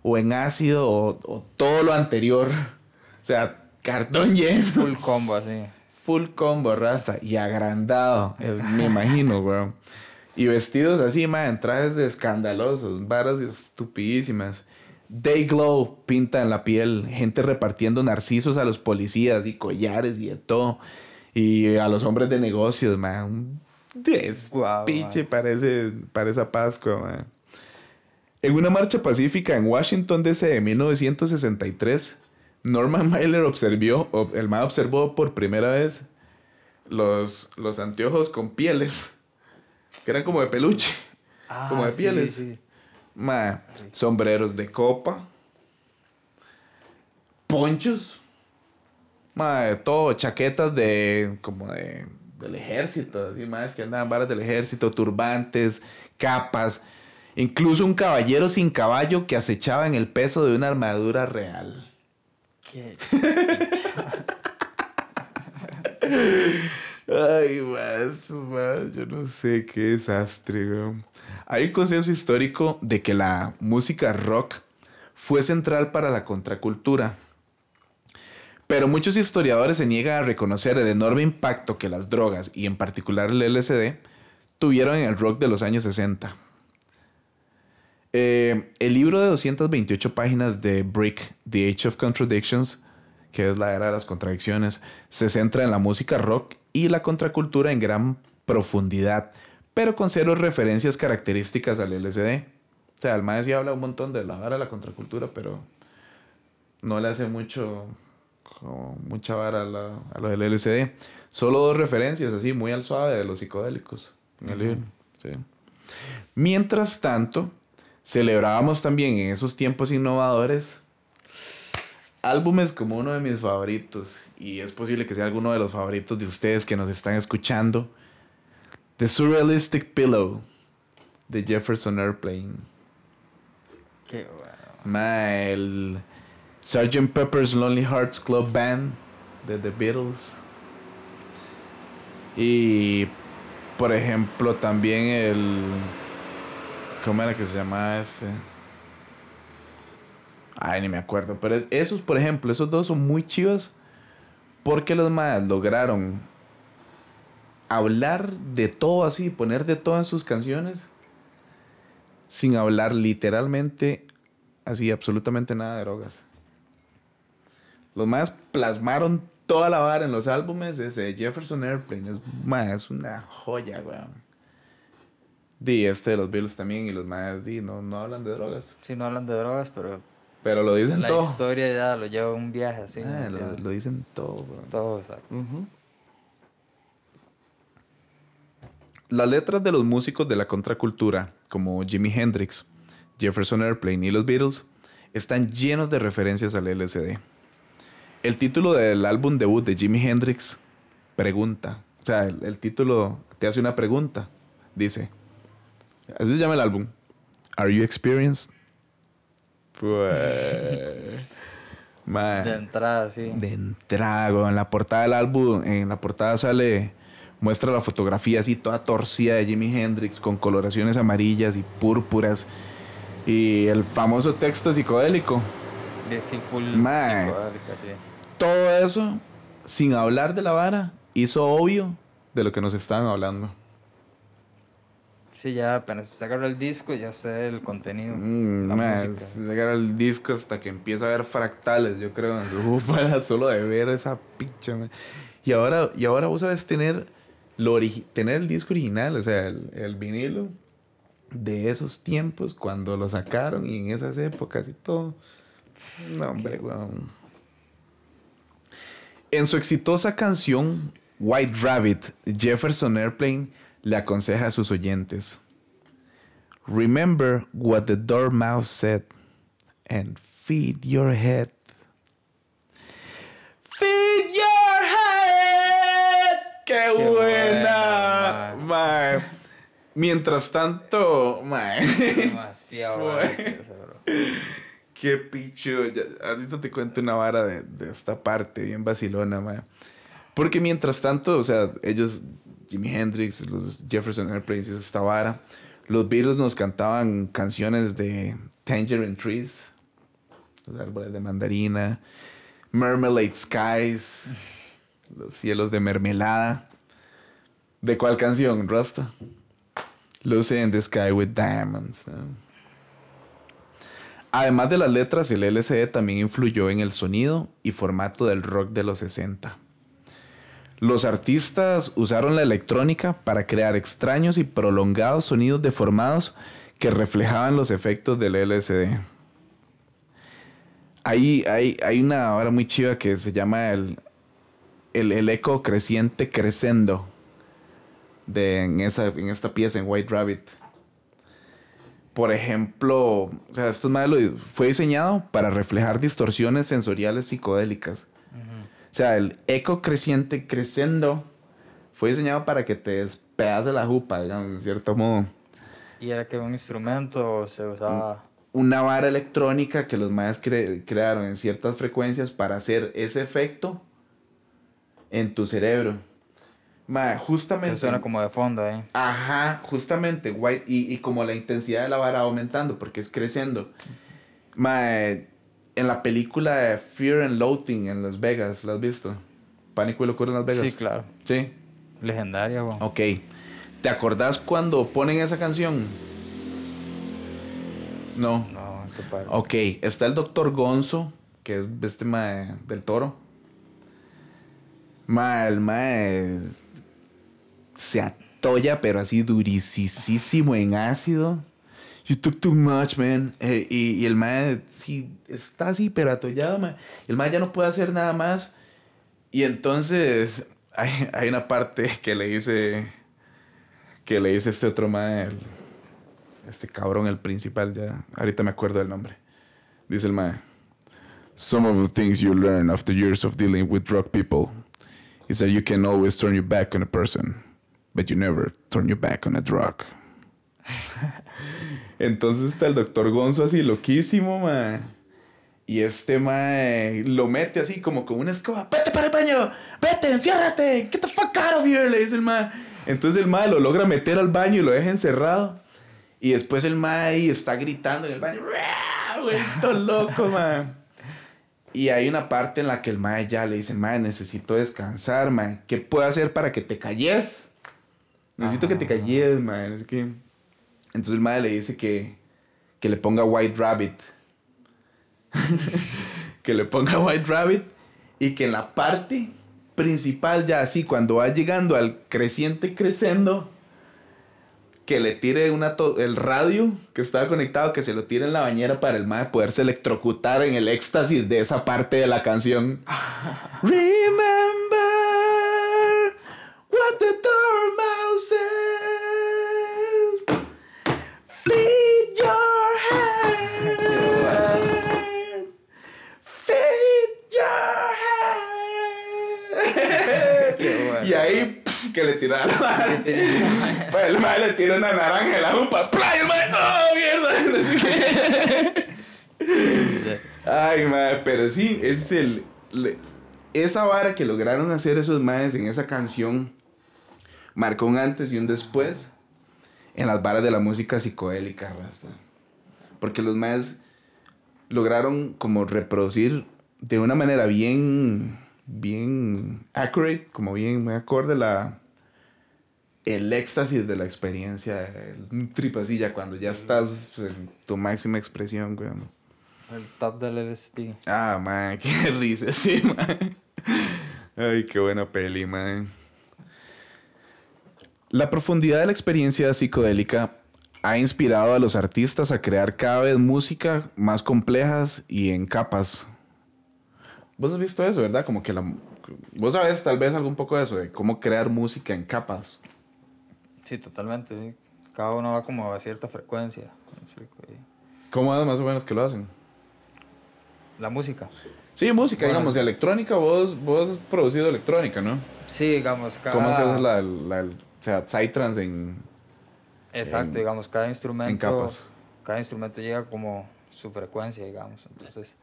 o en ácido, o, o todo lo anterior. O sea, cartón lleno. Full combo así. Full combo, raza, y agrandado, eh, me imagino, [laughs] weón. Y vestidos así, man, en trajes de escandalosos, varas estupidísimas. Day Glow pinta en la piel, gente repartiendo narcisos a los policías y collares y de todo. Y a los hombres de negocios, man. Un despiche man. parece, para esa Pascua, man. En una marcha pacífica en Washington DC de 1963, Norman Mailer observó, ob- el man observó por primera vez los, los anteojos con pieles, que eran como de peluche, como de Ah, sí, pieles. sí. Ma, sombreros de copa, ponchos, ma, todo, chaquetas de como de del ejército, así más que andaban varas del ejército, turbantes, capas, incluso un caballero sin caballo que acechaba en el peso de una armadura real. Qué [laughs] Ay, más, más, yo no sé qué desastre. Hay un consenso histórico de que la música rock fue central para la contracultura. Pero muchos historiadores se niegan a reconocer el enorme impacto que las drogas, y en particular el LSD, tuvieron en el rock de los años 60. Eh, el libro de 228 páginas de Brick, The Age of Contradictions, que es la era de las contradicciones, se centra en la música rock y la contracultura en gran profundidad, pero con cero referencias características al LSD. O sea, maestro sí habla un montón de la vara de la contracultura, pero no le hace mucho, como mucha vara a, la- a lo del LSD. Solo dos referencias, así, muy al suave de los psicodélicos. Mientras tanto, celebrábamos también en esos tiempos innovadores álbumes como uno de mis favoritos, y es posible que sea alguno de los favoritos de ustedes que nos están escuchando, The Surrealistic Pillow de Jefferson Airplane. Qué bueno. Ma, el Sgt. Pepper's Lonely Hearts Club Band de The Beatles. Y por ejemplo también el ¿cómo era que se llamaba ese? Ay, ni me acuerdo, pero es- esos por ejemplo, esos dos son muy chivas porque los más lograron hablar de todo así, poner de todo en sus canciones sin hablar literalmente así absolutamente nada de drogas. Los más plasmaron toda la vara en los álbumes. Ese Jefferson Airplane es, ma, es una joya, weón. Di este de los Beatles también y los más di, no, no hablan de drogas. Si no hablan de drogas, pero Pero lo dicen la todo. historia ya lo lleva a un viaje así. Ah, ¿me lo, dicen todo. Todo, exacto. Las letras de los músicos de la contracultura, como Jimi Hendrix, Jefferson Airplane y los Beatles, están llenos de referencias al LSD. El título del álbum debut de Jimi Hendrix, Pregunta. O sea, el, el título te hace una pregunta. Dice, así se llama el álbum. Are you experienced? Pues... De entrada, sí. De entrada. En la portada del álbum, en la portada sale, muestra la fotografía así toda torcida de Jimi Hendrix con coloraciones amarillas y púrpuras. Y el famoso texto psicodélico. De sí, full psicodélica, sí. Todo eso, sin hablar de la vara, hizo obvio de lo que nos estaban hablando. Sí, ya apenas usted agarra el disco, ya sé el contenido. Mm, la mae, música. se llega el disco hasta que empieza a ver fractales, yo creo, en su [laughs] para solo de ver esa picha. mae. Y ahora, y ahora vos sabes tener, lo tener el disco original, o sea, el, el vinilo de esos tiempos, cuando lo sacaron y en esas épocas y todo. No, hombre, weón. En su exitosa canción White Rabbit, Jefferson Airplane le aconseja a sus oyentes. Remember what the dormouse said and feed your head. Feed your head. ¡Qué, Qué buena! buena, mae. Mientras tanto, mae. Demasiado. [laughs] Qué picho. Ya- ahorita te cuento una vara de, de esta parte, bien vacilona, mae. Porque mientras tanto, o sea, ellos, Jimi Hendrix, los Jefferson Airplanes, esta vara, los Beatles nos cantaban canciones de Tangerine Trees, los árboles de mandarina, Marmalade Skies, los cielos de mermelada. ¿De cuál canción, Rasta? Lucy in the Sky with Diamonds. Además de las letras, el LCD también influyó en el sonido y formato del rock de los 60. Los artistas usaron la electrónica para crear extraños y prolongados sonidos deformados que reflejaban los efectos del LSD. Hay, hay, hay una hora muy chiva que se llama el, el, el eco creciente crescendo de, en, esa, en esta pieza, en White Rabbit. Por ejemplo, o sea, esto es más lo- fue diseñado para reflejar distorsiones sensoriales psicodélicas. O sea, el eco creciente crescendo fue diseñado para que te despedace la jupa, digamos, en cierto modo. Y era que un instrumento se usaba. Una vara electrónica que los mayas cre- crearon en ciertas frecuencias para hacer ese efecto en tu cerebro. Ma, justamente. Que suena como de fondo ahí. Ajá, justamente, white, y, y como la intensidad de la vara va aumentando porque es creciendo. Mae, en la película de Fear and Loathing en Las Vegas, ¿la has visto? Pánico y locura en Las Vegas. Sí, claro. Sí. Legendaria, bro. Ok. ¿Te acordás cuando ponen esa canción? No. No, qué padre. Ok, está el doctor Gonzo, que es este mae del toro. Mae, el mae se atolla, pero así durisísimo en ácido. You took too much, man. Eh, y, el mae sí, está así, mae. El mae ya no puede hacer nada más. Y entonces hay, hay una parte que le dice, que le dice este otro mae, este cabrón, el principal, ya, ahorita me acuerdo del nombre. Dice el mae. Some of the things you learn after years of dealing with drug people is that you can always turn your back on a person, but you never turn your back on a drug. [laughs] Entonces está el doctor Gonzo así loquísimo, ma. Y este ma lo mete así como con una escoba. Vete para el baño, vete, enciérrate, get the fuck out of here, le dice el ma. Entonces el ma lo logra meter al baño y lo deja encerrado. Y después el ma ahí está gritando en el baño. Vuelto loco, ma. Y hay una parte en la que el ma ya le dice, ma, necesito descansar, ma. ¿Qué puedo hacer para que te calles? Necesito que te calles, ma. No sé qué. Entonces el madre le dice que, que le ponga White Rabbit. [laughs] que le ponga White Rabbit y que en la parte principal, ya así, cuando va llegando al creciente crescendo, que le tire una el radio que estaba conectado, que se lo tire en la bañera para el madre poderse electrocutar en el éxtasis de esa parte de la canción. [laughs] Remember what the dormouse says. Feed your head. Feed your head. Qué bueno. Y ahí pf, que le madre. [laughs] Pues el madre le tira una naranja en la jupa. ¡Play! El madre, ¡no, mierda! [laughs] Ay, madre, pero sí, es el. esa vara que lograron hacer esos madres en esa canción marcó un antes y un después en las varas de la música psicodélica, rasta. Porque los madres lograron como reproducir de una manera bien, bien accurate, como bien me acorde la el éxtasis de la experiencia, el un trip así ya cuando ya estás en tu máxima expresión, güey. El top del LSD. Ah, man, qué [laughs] risa, sí, man. Ay, qué buena peli, man. La profundidad de la experiencia psicodélica ha inspirado a los artistas a crear cada vez música más complejas y en capas. Vos has visto eso, ¿verdad? Como que la... Vos sabes tal vez algún poco de eso, de cómo crear música en capas. Sí, totalmente. sí. Cada uno va como a cierta frecuencia. ¿Cómo es más o menos que lo hacen? La música. Sí, música, Bueno. digamos, electrónica, vos, vos has producido electrónica, ¿no? Sí, digamos, cada... ¿Cómo haces la, la, o sea, Psytrance en, Exacto, en- digamos, cada instrumento... en capas? Cada instrumento llega como su frecuencia, digamos. Entonces,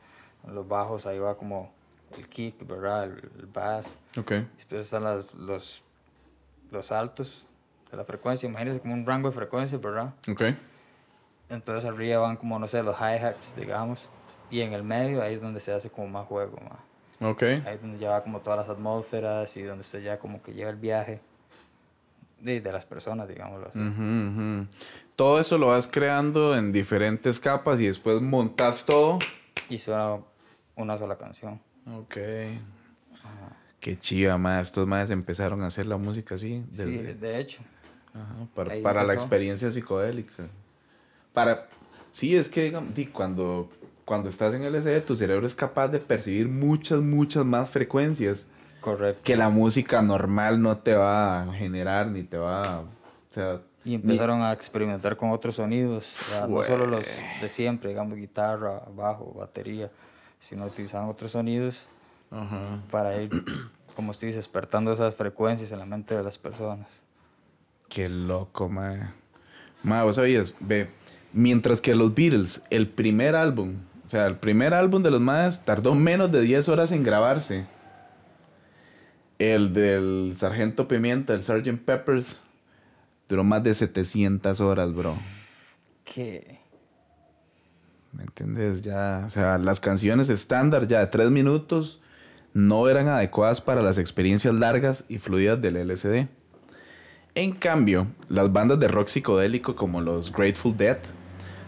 en los bajos ahí va como el kick, ¿verdad? El, el bass. Ok. Después están las, los, los altos de la frecuencia. Imagínense como un rango de frecuencia, ¿verdad? Ok. Entonces arriba van como, no sé, los hi-hats, digamos. Y en el medio ahí es donde se hace como más juego, más. Ok. Ahí es donde ya va como todas las atmósferas y donde usted ya como que lleva el viaje de, de las personas, digámoslo así. Ujú, ujú. Todo eso lo vas creando en diferentes capas y después montas todo. Y suena una sola canción. Ok. Qué chiva, más. Estos más empezaron a hacer la música así. Sí, desde- de hecho. Ajá, para, para la experiencia psicodélica. Para. Sí, es que digamos, di, cuando, cuando estás en LSD, tu cerebro es capaz de percibir muchas, muchas más frecuencias Correcto. que la música normal no te va a generar ni te va a. O sea, Y empezaron a experimentar con otros sonidos, no solo los de siempre, digamos guitarra, bajo, batería, sino utilizaban otros sonidos ajá. para ir, como usted dice, despertando esas frecuencias en la mente de las personas. Qué loco, mae. Mae, vos sabías, ve, mientras que los Beatles, el primer álbum, o sea, el primer álbum de los Maes tardó menos de 10 horas en grabarse. El del Sargento Pimienta, el Sgt. Peppers, duró más de 700 horas, bro. ¿Qué? ¿Me entiendes? Ya, o sea, las canciones estándar ya de 3 minutos no eran adecuadas para las experiencias largas y fluidas del LSD. En cambio, las bandas de rock psicodélico como los Grateful Dead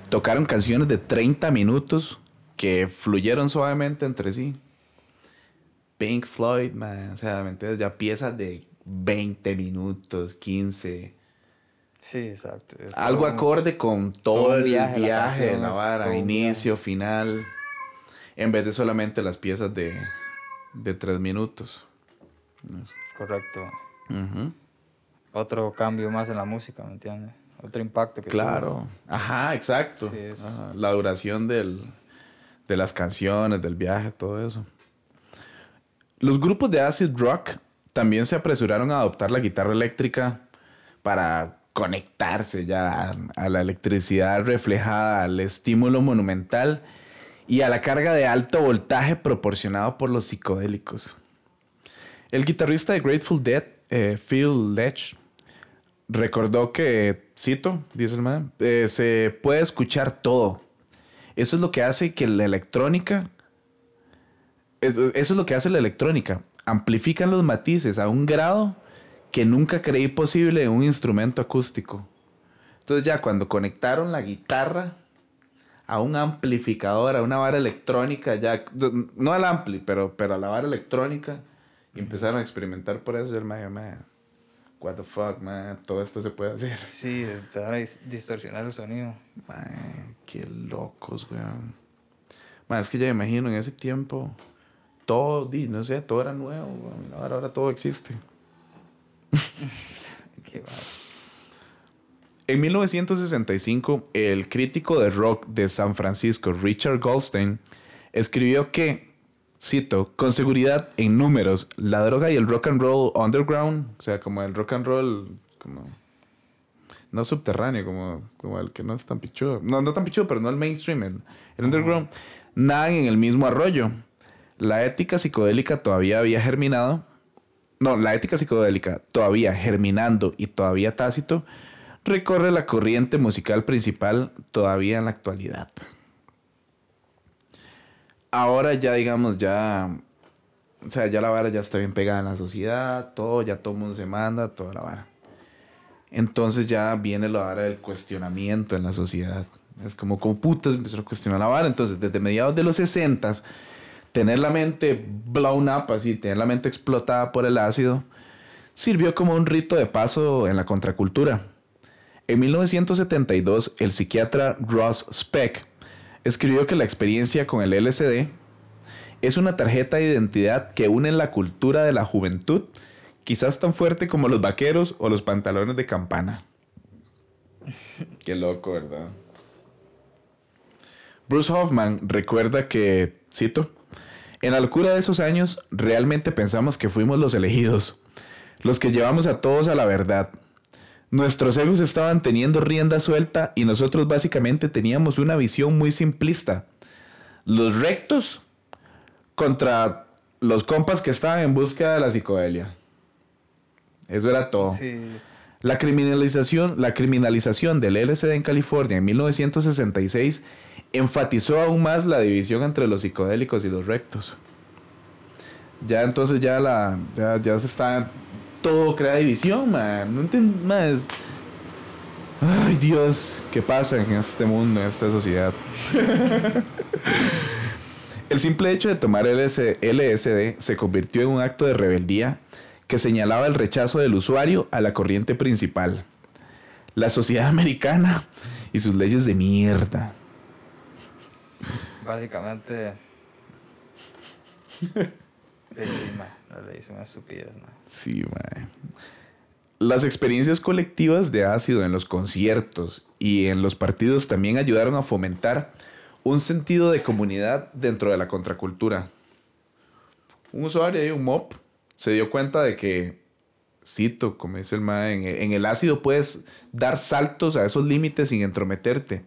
tocaron canciones de 30 minutos que fluyeron suavemente entre sí. Pink Floyd, man, o sea, ¿me entiendes? Ya piezas de 20 minutos, 15. Sí, exacto. Algo acorde con todo, el viaje, viaje, la canción vara, inicio, final, en vez de solamente las piezas de, de tres minutos. Correcto. Otro cambio más en la música, ¿me entiendes? Otro impacto que Claro. tuvo. Ajá, exacto. Sí, es- Ajá, La duración del, de las canciones, del viaje, todo eso. Los grupos de acid rock también se apresuraron a adoptar la guitarra eléctrica para conectarse ya a, la electricidad reflejada, al estímulo monumental y a la carga de alto voltaje proporcionado por los psicodélicos. El guitarrista de Grateful Dead, eh, Phil Leach, recordó que, cito, dice el man, eh, se puede escuchar todo. Eso es lo que hace que la electrónica, es- eso es lo que hace la electrónica. Amplifican los matices a un grado que nunca creí posible en un instrumento acústico. Entonces ya cuando conectaron la guitarra a un amplificador, a una vara electrónica, ya, no al ampli, pero, pero a la vara electrónica, empezaron a experimentar por eso, el man, what the fuck, man, todo esto se puede hacer. Sí, empezar a dis- distorsionar el sonido. Man, qué locos, weón. Man, es que ya me imagino en ese tiempo, todo, di, no sé, todo era nuevo, weón. Ahora, ahora todo existe. [laughs] Qué va. En 1965, el crítico de rock de San Francisco, Richard Goldstein, escribió que, cito, con seguridad en números, la droga y el rock and roll underground, o sea, como el rock and roll, como, no subterráneo, como, como el que no es tan pichudo, no, no tan pichudo, pero no el mainstream, el, el underground, nadan en el mismo arroyo. La ética psicodélica todavía había germinado, no, la ética psicodélica todavía germinando y todavía tácito, recorre la corriente musical principal todavía en la actualidad. Ahora ya digamos, ya, o sea, ya la vara ya está bien pegada en la sociedad, todo, ya todo mundo se manda, toda la vara. Entonces ya viene la vara del cuestionamiento en la sociedad. Es como, como putas empezaron a cuestionar la vara. Entonces, desde mediados de los 60 tener la mente blown up, así, tener la mente explotada por el ácido, sirvió como un rito de paso en la contracultura. En 1972, el psiquiatra Ross Speck escribió que la experiencia con el LSD es una tarjeta de identidad que une la cultura de la juventud, quizás tan fuerte como los vaqueros o los pantalones de campana. [laughs] Qué loco, ¿verdad? Bruce Hoffman recuerda que, cito, en la locura de esos años realmente pensamos que fuimos los elegidos, los que llevamos a todos a la verdad. Nuestros egos estaban teniendo rienda suelta y nosotros básicamente teníamos una visión muy simplista. Los rectos contra los compas que estaban en busca de la psicodelia. Eso era todo. Sí. La criminalización, la criminalización del LSD en California en 1966 enfatizó aún más la división entre los psicodélicos y los rectos. Ya entonces ya la ya, ya se está todo crea división, man. No entiendo más. Ay, Dios, ¿qué pasa en este mundo, en esta sociedad? [laughs] El simple hecho de tomar LS LSD se convirtió en un acto de rebeldía que señalaba el rechazo del usuario a la corriente principal, la sociedad americana y sus leyes de mierda. Básicamente. [laughs] Encima, ley es una estupidez, man. Sí, mae. Las experiencias colectivas de ácido en los conciertos y en los partidos también ayudaron a fomentar un sentido de comunidad dentro de la contracultura. Un usuario y un mob se dio cuenta de que, cito, como dice el mae, en, en el ácido puedes dar saltos a esos límites sin entrometerte.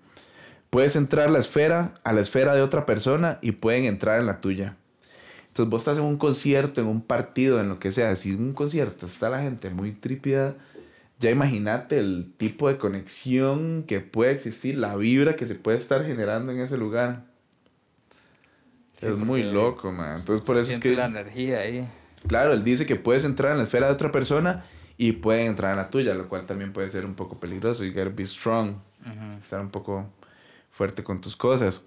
Puedes entrar a la esfera, a la esfera de otra persona y pueden entrar en la tuya. Entonces vos estás en un concierto, en un partido, en lo que sea, si en un concierto está la gente muy trípida, ya imagínate el tipo de conexión que puede existir, la vibra que se puede estar generando en ese lugar. Sí, es muy loco, man. Entonces por eso es que, la energía ahí. claro, él dice que puedes entrar en la esfera de otra persona y pueden entrar en la tuya, lo cual también puede ser un poco peligroso. You gotta be strong estar un poco fuerte con tus cosas.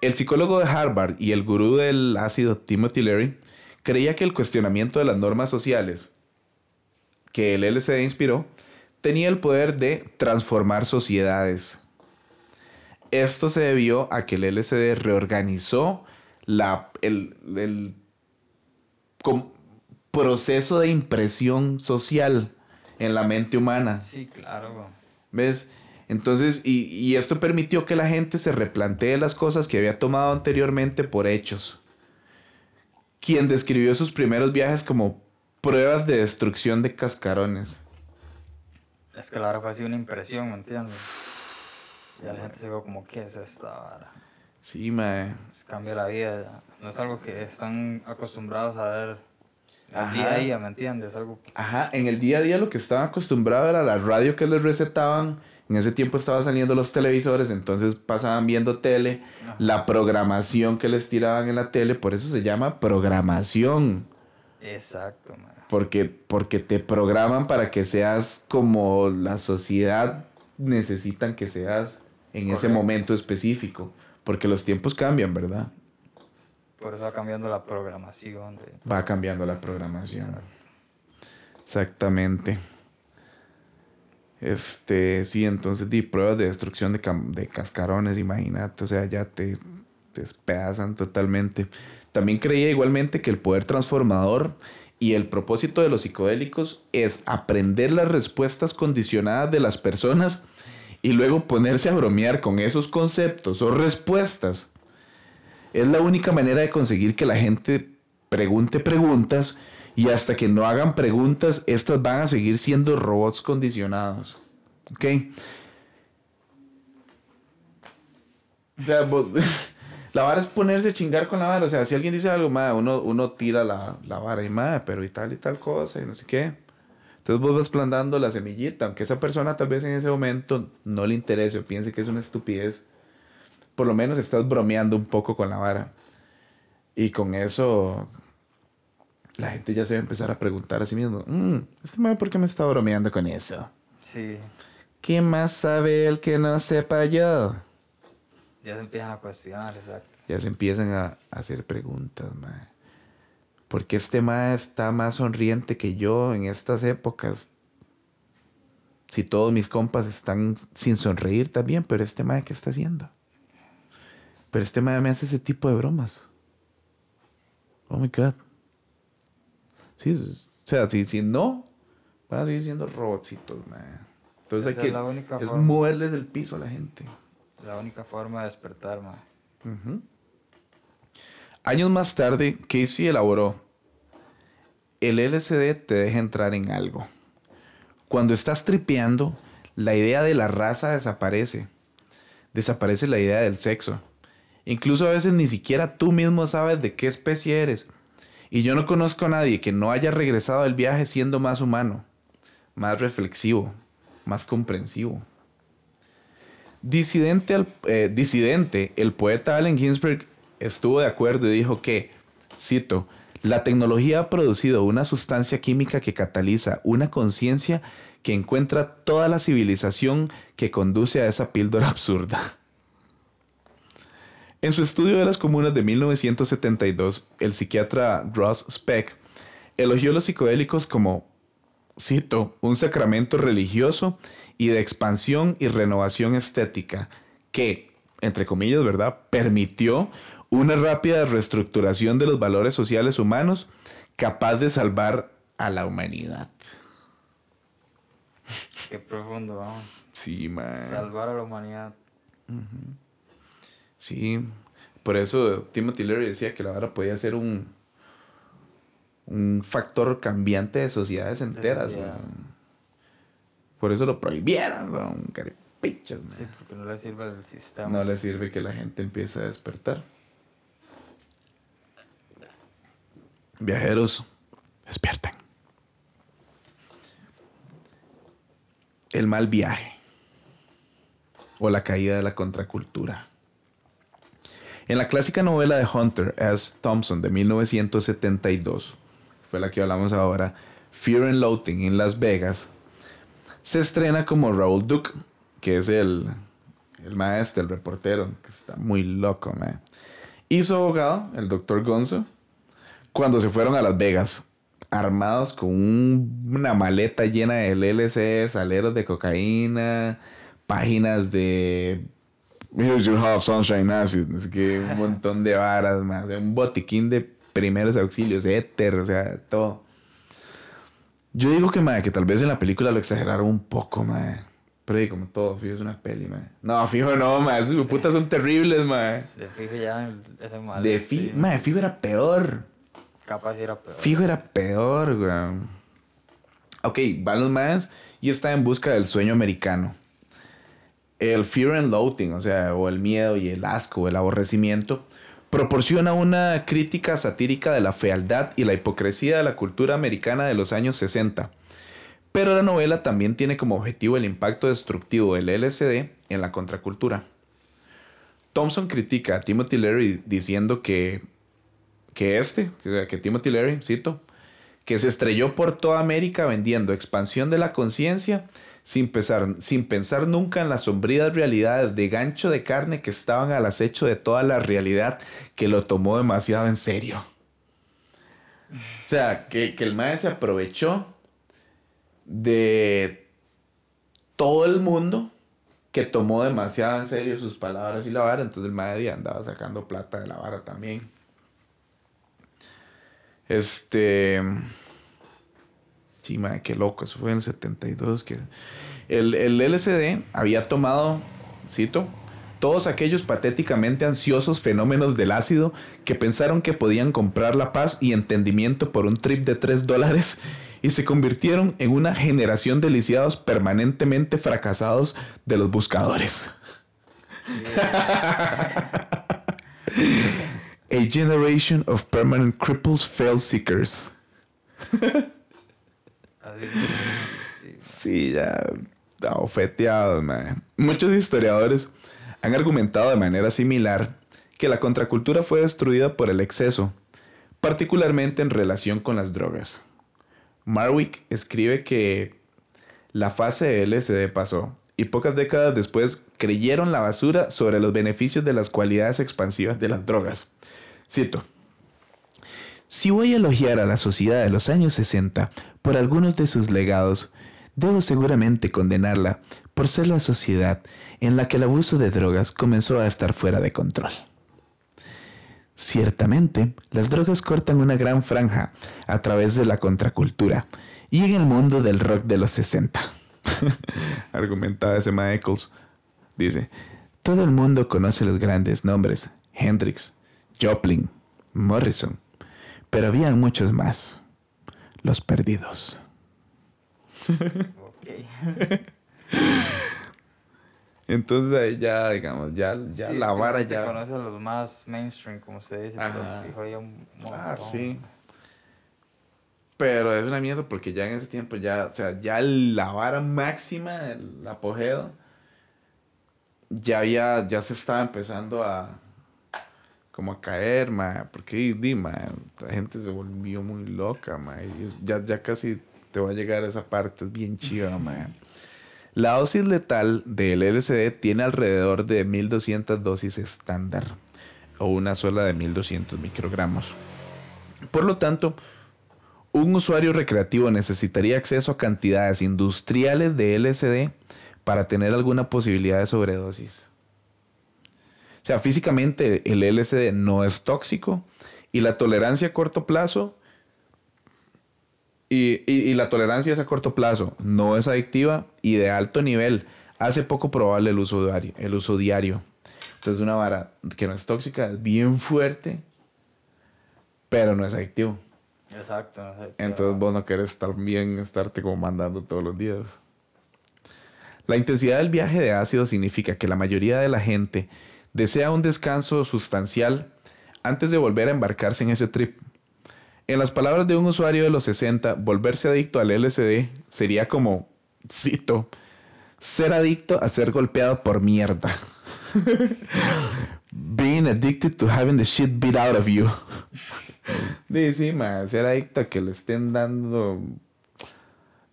El psicólogo de Harvard y el gurú del ácido Timothy Leary creía que el cuestionamiento de las normas sociales que el LSD inspiró tenía el poder de transformar sociedades. Esto se debió a que el LSD reorganizó la, el, el com- proceso de impresión social en la mente humana. Sí, claro. ¿Ves? Entonces, y, y esto permitió que la gente se replantee las cosas que había tomado anteriormente por hechos. Quien describió sus primeros viajes como pruebas de destrucción de cascarones. Es que la verdad fue así una impresión, ¿me entiendes? Ya la gente se ve como, ¿qué es esta vara? Sí, mae. Pues cambia la vida. No es algo que están acostumbrados a ver al día a día, ¿me entiendes? Algo Ajá, en el día a día lo que estaban acostumbrados era la radio que les recetaban. En ese tiempo estaban saliendo los televisores, entonces pasaban viendo tele, Ajá. la programación que les tiraban en la tele, por eso se llama programación. exacto, man. Porque, porque te programan para que seas como la sociedad necesitan que seas en ese momento específico. Porque los tiempos cambian, ¿verdad? Por eso va cambiando la programación. De... Va cambiando la programación. Exactamente. Este, sí, entonces di pruebas de destrucción de, de cascarones, imagínate, o sea, ya te, te despedazan totalmente. También creía igualmente que el poder transformador y el propósito de los psicodélicos es aprender las respuestas condicionadas de las personas y luego ponerse a bromear con esos conceptos o respuestas. Es la única manera de conseguir que la gente pregunte preguntas y hasta que no hagan preguntas, estas van a seguir siendo robots condicionados. ¿Ok? [laughs] La vara es ponerse a chingar con la vara. O sea, si alguien dice algo, ma, uno, uno tira la, la vara y ma, pero y tal y tal cosa y no sé qué. Entonces vos vas plantando la semillita, aunque esa persona tal vez en ese momento no le interese o piense que es una estupidez. Por lo menos estás bromeando un poco con la vara. Y con eso, la gente ya se va a empezar a preguntar a sí mismo, "Mm, ¿este man por qué me está bromeando con eso? Sí, ¿Qué más sabe él que no sepa yo? ya se empiezan a cuestionar, exacto. Ya se empiezan a, a hacer preguntas, mae. ¿Por qué este mae está más sonriente que yo en estas épocas? Si todos mis compas están sin sonreír también, pero este mae, ¿qué está haciendo? Pero este mae me hace ese tipo de bromas. Oh my god. Sí, o sea, si, si no, van a seguir siendo robotcitos, mae. Entonces Esa hay es que la única es forma. moverles el piso a la gente. La única forma de despertar, man. Años más tarde, Casey elaboró el LSD te deja entrar en algo. Cuando estás tripeando, la idea de la raza desaparece. Desaparece la idea del sexo. Incluso a veces ni siquiera tú mismo sabes de qué especie eres. Y yo no conozco a nadie que no haya regresado del viaje siendo más humano, más reflexivo, más comprensivo. Disidente, al- eh, disidente, el poeta Allen Ginsberg estuvo de acuerdo y dijo que, cito, la tecnología ha producido una sustancia química que cataliza una conciencia que encuentra toda la civilización que conduce a esa píldora absurda. En su estudio de las comunas de 1972, el psiquiatra Ross Speck elogió los psicodélicos como cito, un sacramento religioso y de expansión y renovación estética que, entre comillas, ¿verdad?, permitió una rápida reestructuración de los valores sociales humanos capaz de salvar a la humanidad. Qué profundo, vamos. Sí, man. Salvar a la humanidad. Sí, por eso Timothy Leary decía que la vara podía ser un, un factor cambiante de sociedades enteras. Por eso lo prohibieron, weón, caripichas, man. Sí, porque no le sirve al sistema. No le sirve que la gente empiece a despertar. Viajeros, despierten. El mal viaje o la caída de la contracultura. En la clásica novela de Hunter S. Thompson de 1972, fue la que hablamos ahora, Fear and Loathing en Las Vegas, se estrena como Raúl Duke, que es el, el maestro, el reportero, que está muy loco, man. Y su abogado, el doctor Gonzo, cuando se fueron a Las Vegas, armados con un- una maleta llena de LLC, saleros de cocaína, páginas de Here's your half sunshine acid, sé qué, un montón de varas, más, un botiquín de primeros auxilios, éter, o sea, todo. Yo digo que, madre, que tal vez en la película lo exageraron un poco, madre. Pero ahí, como todo, fijo, es una peli, madre. No, fijo, no, madre. Esos putas son terribles, madre. De fijo ya el- ese mal. De fijo, madre, fijo era peor. Capaz era peor. Fijo era peor, weón. Ok, van los más y está en busca del sueño americano. El fear and loathing, o sea, o el miedo y el asco, el aborrecimiento, proporciona una crítica satírica de la fealdad y la hipocresía de la cultura americana de los años 60. Pero la novela también tiene como objetivo el impacto destructivo del LSD en la contracultura. Thompson critica a Timothy Leary diciendo que, que este, o sea, que Timothy Leary, cito, que se estrelló por toda América vendiendo expansión de la conciencia sin pensar, sin pensar nunca en las sombrías realidades de gancho de carne que estaban al acecho de toda la realidad que lo tomó demasiado en serio. O sea, que, que el maestro se aprovechó de todo el mundo que tomó demasiado en serio sus palabras y la vara, entonces el maestro andaba sacando plata de la vara también. Este. Sí, qué loco. Eso fue en el 72. Que el, el LCD había tomado, cito, todos aquellos patéticamente ansiosos fenómenos del ácido que pensaron que podían comprar la paz y entendimiento por un trip de 3 dólares y se convirtieron en una generación de lisiados permanentemente fracasados de los buscadores. [laughs] A generation of permanent cripples, fail seekers. [laughs] Sí, ya ofeteados, man. Muchos historiadores han argumentado de manera similar que la contracultura fue destruida por el exceso, particularmente en relación con las drogas. Marwick escribe que la fase de LSD pasó y pocas décadas después creyeron la basura sobre los beneficios de las cualidades expansivas de las drogas. Cito. Si voy a elogiar a la sociedad de los años 60 por algunos de sus legados, debo seguramente condenarla por ser la sociedad en la que el abuso de drogas comenzó a estar fuera de control. Ciertamente, las drogas cortan una gran franja a través de la contracultura y en el mundo del rock de los 60. [laughs] Argumentaba ese Michaels. Dice, todo el mundo conoce los grandes nombres, Hendrix, Joplin, Morrison, pero habían muchos más, los perdidos. ok. Entonces ahí ya, digamos, ya, ya Sí, la vara te ya... conoce a los más mainstream, como usted dice, Ajá. pero fijo un montón. Ah, sí. Pero es una mierda porque ya en ese tiempo ya, o sea, ya la vara máxima, el apogeo, ya había, ya se estaba empezando a como a caer, ma, porque di, ma, la gente se volvió muy loca, ma, y es- ya, ya casi te va a llegar a esa parte, es bien chiva, ma. [laughs] La dosis letal del LSD tiene alrededor de 1200 dosis estándar, o una sola de 1200 microgramos. Por lo tanto, un usuario recreativo necesitaría acceso a cantidades industriales de LSD para tener alguna posibilidad de sobredosis. O sea, físicamente el LSD no es tóxico y la tolerancia a corto plazo y, y- y la tolerancia es a corto plazo no es adictiva y de alto nivel hace poco probable el uso diario. El uso diario. Entonces una vara que no es tóxica es bien fuerte, pero no es adictivo. Exacto. no sé, Entonces vos no querés estar bien, estarte como mandando todos los días. La intensidad del viaje de ácido significa que la mayoría de la gente desea un descanso sustancial antes de volver a embarcarse en ese trip. En las palabras de un usuario de los 60, volverse adicto al LSD sería como, cito, ser adicto a ser golpeado por mierda. [laughs] Being addicted to having the shit beat out of you. Sí, sí, ma, ser adicto a que le estén dando.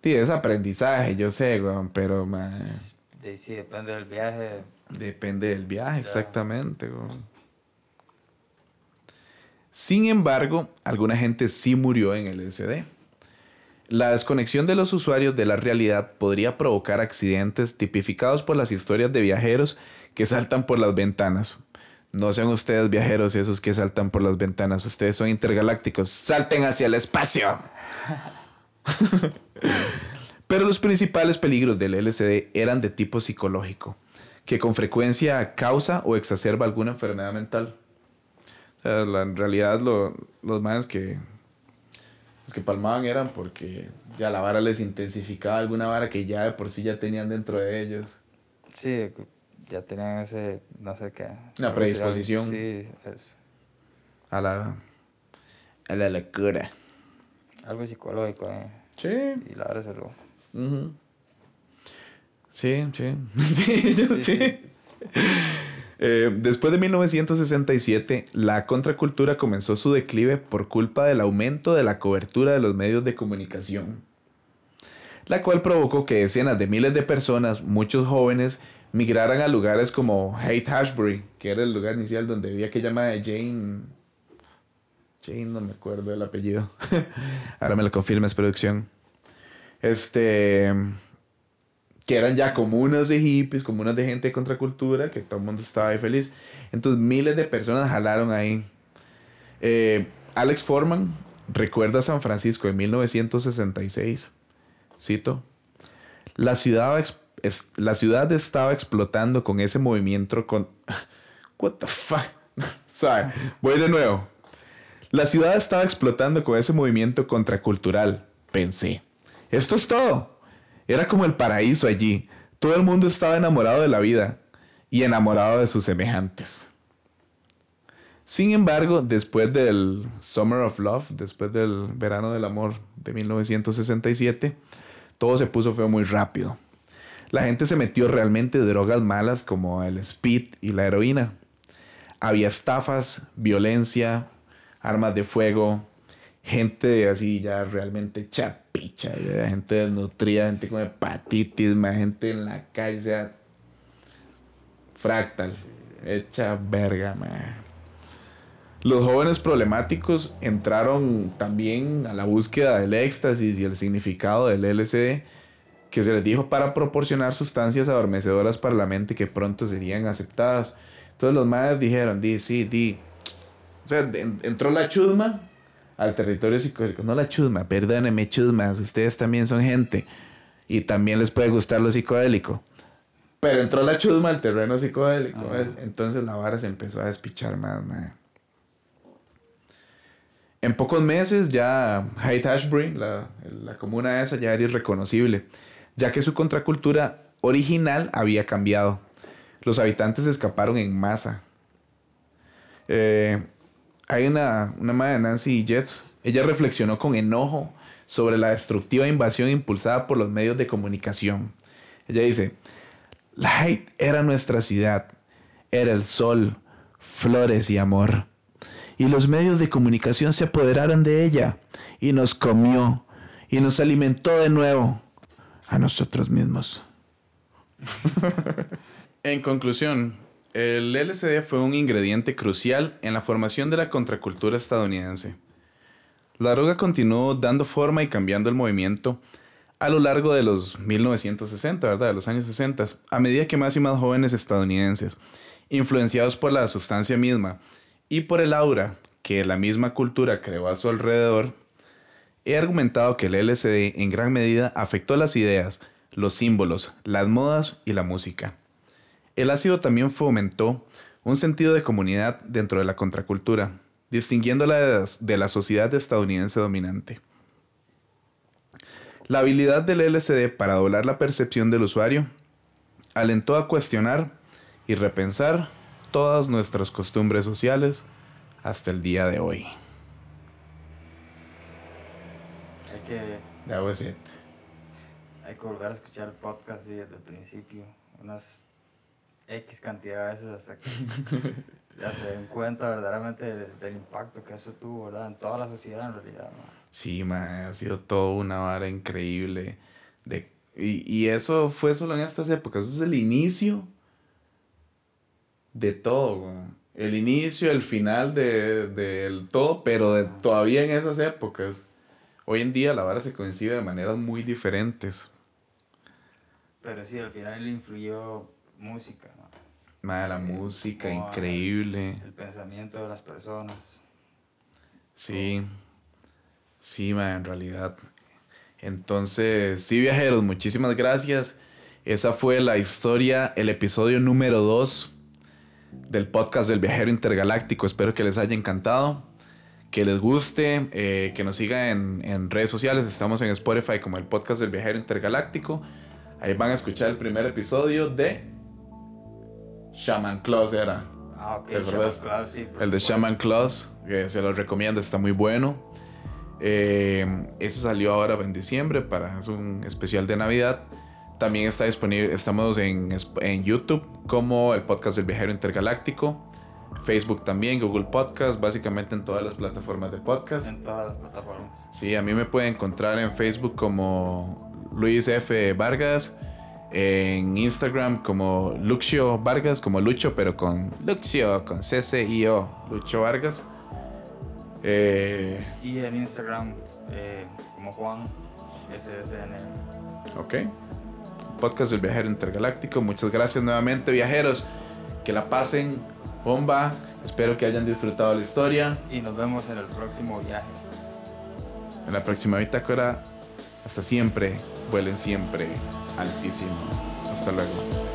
Sí, es aprendizaje, yo sé, weón, pero ma, sí, depende del viaje. Depende del viaje, exactamente. Sin embargo, alguna gente sí murió en el LSD. La desconexión de los usuarios de la realidad podría provocar accidentes tipificados por las historias de viajeros que saltan por las ventanas. No sean ustedes viajeros esos que saltan por las ventanas. Ustedes son intergalácticos. Salten hacia el espacio. [laughs] Pero los principales peligros del LSD eran de tipo psicológico, que con frecuencia causa o exacerba alguna enfermedad mental. O sea, la- en realidad lo- los más que, Los que palmaban eran porque ya la vara les intensificaba alguna vara que ya de por sí ya tenían dentro de ellos. Sí, ya tenían ese, no sé qué. Una predisposición. Sí, es A la, a la locura. algo psicológico, eh. Sí. Y la verdad se lo... Ujú. Sí, sí. [laughs] sí, yo Sí, sí. Eh, después de 1967, la contracultura comenzó su declive por culpa del aumento de la cobertura de los medios de comunicación, la cual provocó que decenas de miles de personas, muchos jóvenes, migraran a lugares como Haight Ashbury, que era el lugar inicial donde vivía aquella llamada Jane. Jane, no me acuerdo del apellido. [laughs] Ahora me lo confirmas, producción. Este. Que eran ya comunas de hippies, comunas de gente de contracultura, que todo el mundo estaba ahí feliz. Entonces miles de personas jalaron ahí. Eh, Alex Forman recuerda San Francisco en 1966. Cito. La ciudad, es- la ciudad estaba explotando con ese movimiento con... [laughs] What the fuck? [laughs] Sorry. Voy de nuevo. La ciudad estaba explotando con ese movimiento contracultural, pensé. Esto es todo. Era como el paraíso allí. Todo el mundo estaba enamorado de la vida y enamorado de sus semejantes. Sin embargo, después del Summer of Love, después del Verano del Amor de 1967, todo se puso feo muy rápido. La gente se metió realmente de drogas malas como el speed y la heroína. Había estafas, violencia, armas de fuego, gente así ya realmente chapicha, gente desnutrida, gente con hepatitis, más gente en la calle, o sea, fractal, hecha verga, man. Los jóvenes problemáticos entraron también a la búsqueda del éxtasis y el significado del LSD, que se les dijo para proporcionar sustancias adormecedoras para la mente que pronto serían aceptadas. Entonces los madres dijeron, di, sí, di. O sea, en- entró la chusma al territorio psicodélico. No la chusma, perdónenme chusmas, ustedes también son gente y también les puede gustar lo psicodélico. Pero entró la chusma al terreno psicodélico. ¿ves? Entonces la vara se empezó a despichar más, man. En pocos meses ya Haight Ashbury, la, la comuna esa, ya era irreconocible, ya que su contracultura original había cambiado. Los habitantes escaparon en masa. Eh, hay una, una madre, Nancy Jets, ella reflexionó con enojo sobre la destructiva invasión impulsada por los medios de comunicación. Ella dice, Light era nuestra ciudad, era el sol, flores y amor. Y los medios de comunicación se apoderaron de ella y nos comió y nos alimentó de nuevo a nosotros mismos. [laughs] en conclusión, el LSD fue un ingrediente crucial en la formación de la contracultura estadounidense. La droga continuó dando forma y cambiando el movimiento a lo largo de los 1960, ¿verdad? De los años 60, a medida que más y más jóvenes estadounidenses, influenciados por la sustancia misma y por el aura que la misma cultura creó a su alrededor, he argumentado que el LSD en gran medida afectó las ideas, los símbolos, las modas y la música. El ácido también fomentó un sentido de comunidad dentro de la contracultura, distinguiéndola de la- de la sociedad estadounidense dominante. La habilidad del LSD para doblar la percepción del usuario alentó a cuestionar y repensar todas nuestras costumbres sociales hasta el día de hoy. Hay que, That was it. hay que volver a escuchar el podcast desde el principio. Unas X cantidad de veces hasta que ya se den cuenta verdaderamente de- del impacto que eso tuvo, ¿verdad? En toda la sociedad en realidad. Sí, ma, ha sido toda una vara increíble. De, y, y eso fue solo en estas épocas. Eso es el inicio de todo. El inicio, el final de, del todo, pero de, todavía en esas épocas. Hoy en día la vara se concibe de maneras muy diferentes. Pero sí, al final le influyó música, ¿no? Ma, la Sí, música increíble. El pensamiento de las personas. Sí, sí, ma, en realidad. Entonces, sí, viajeros, muchísimas gracias. Esa fue la historia, el episodio número 2 del podcast del viajero intergaláctico. Espero que les haya encantado. que les guste, eh, que nos sigan en, en redes sociales. Estamos en Spotify como el podcast del viajero intergaláctico. Ahí van a escuchar el primer episodio de Shaman Claus era. Ah, ok. Shaman Claus, sí, El de. Shaman Claus, que se los recomiendo, está muy bueno. Eh, ese salió ahora en diciembre para es un especial de Navidad. También está disponible, estamos en, en YouTube como el podcast del viajero intergaláctico. Facebook también, Google Podcast, básicamente en todas las plataformas de podcast. En todas las plataformas. Sí, a mí me pueden encontrar en Facebook como Luis F. Vargas, en Instagram como Luxio Vargas, como Lucho, pero con Luxio, con C-C-I-O, Lucho Vargas. Eh, Y en Instagram, eh, como Juan SSNM. ok. Podcast del viajero intergaláctico. Muchas gracias nuevamente, viajeros. Que la pasen bomba. Espero que hayan disfrutado la historia. Y nos vemos en el próximo viaje. En la próxima bitácora. Hasta siempre. Vuelen siempre altísimo. Hasta luego.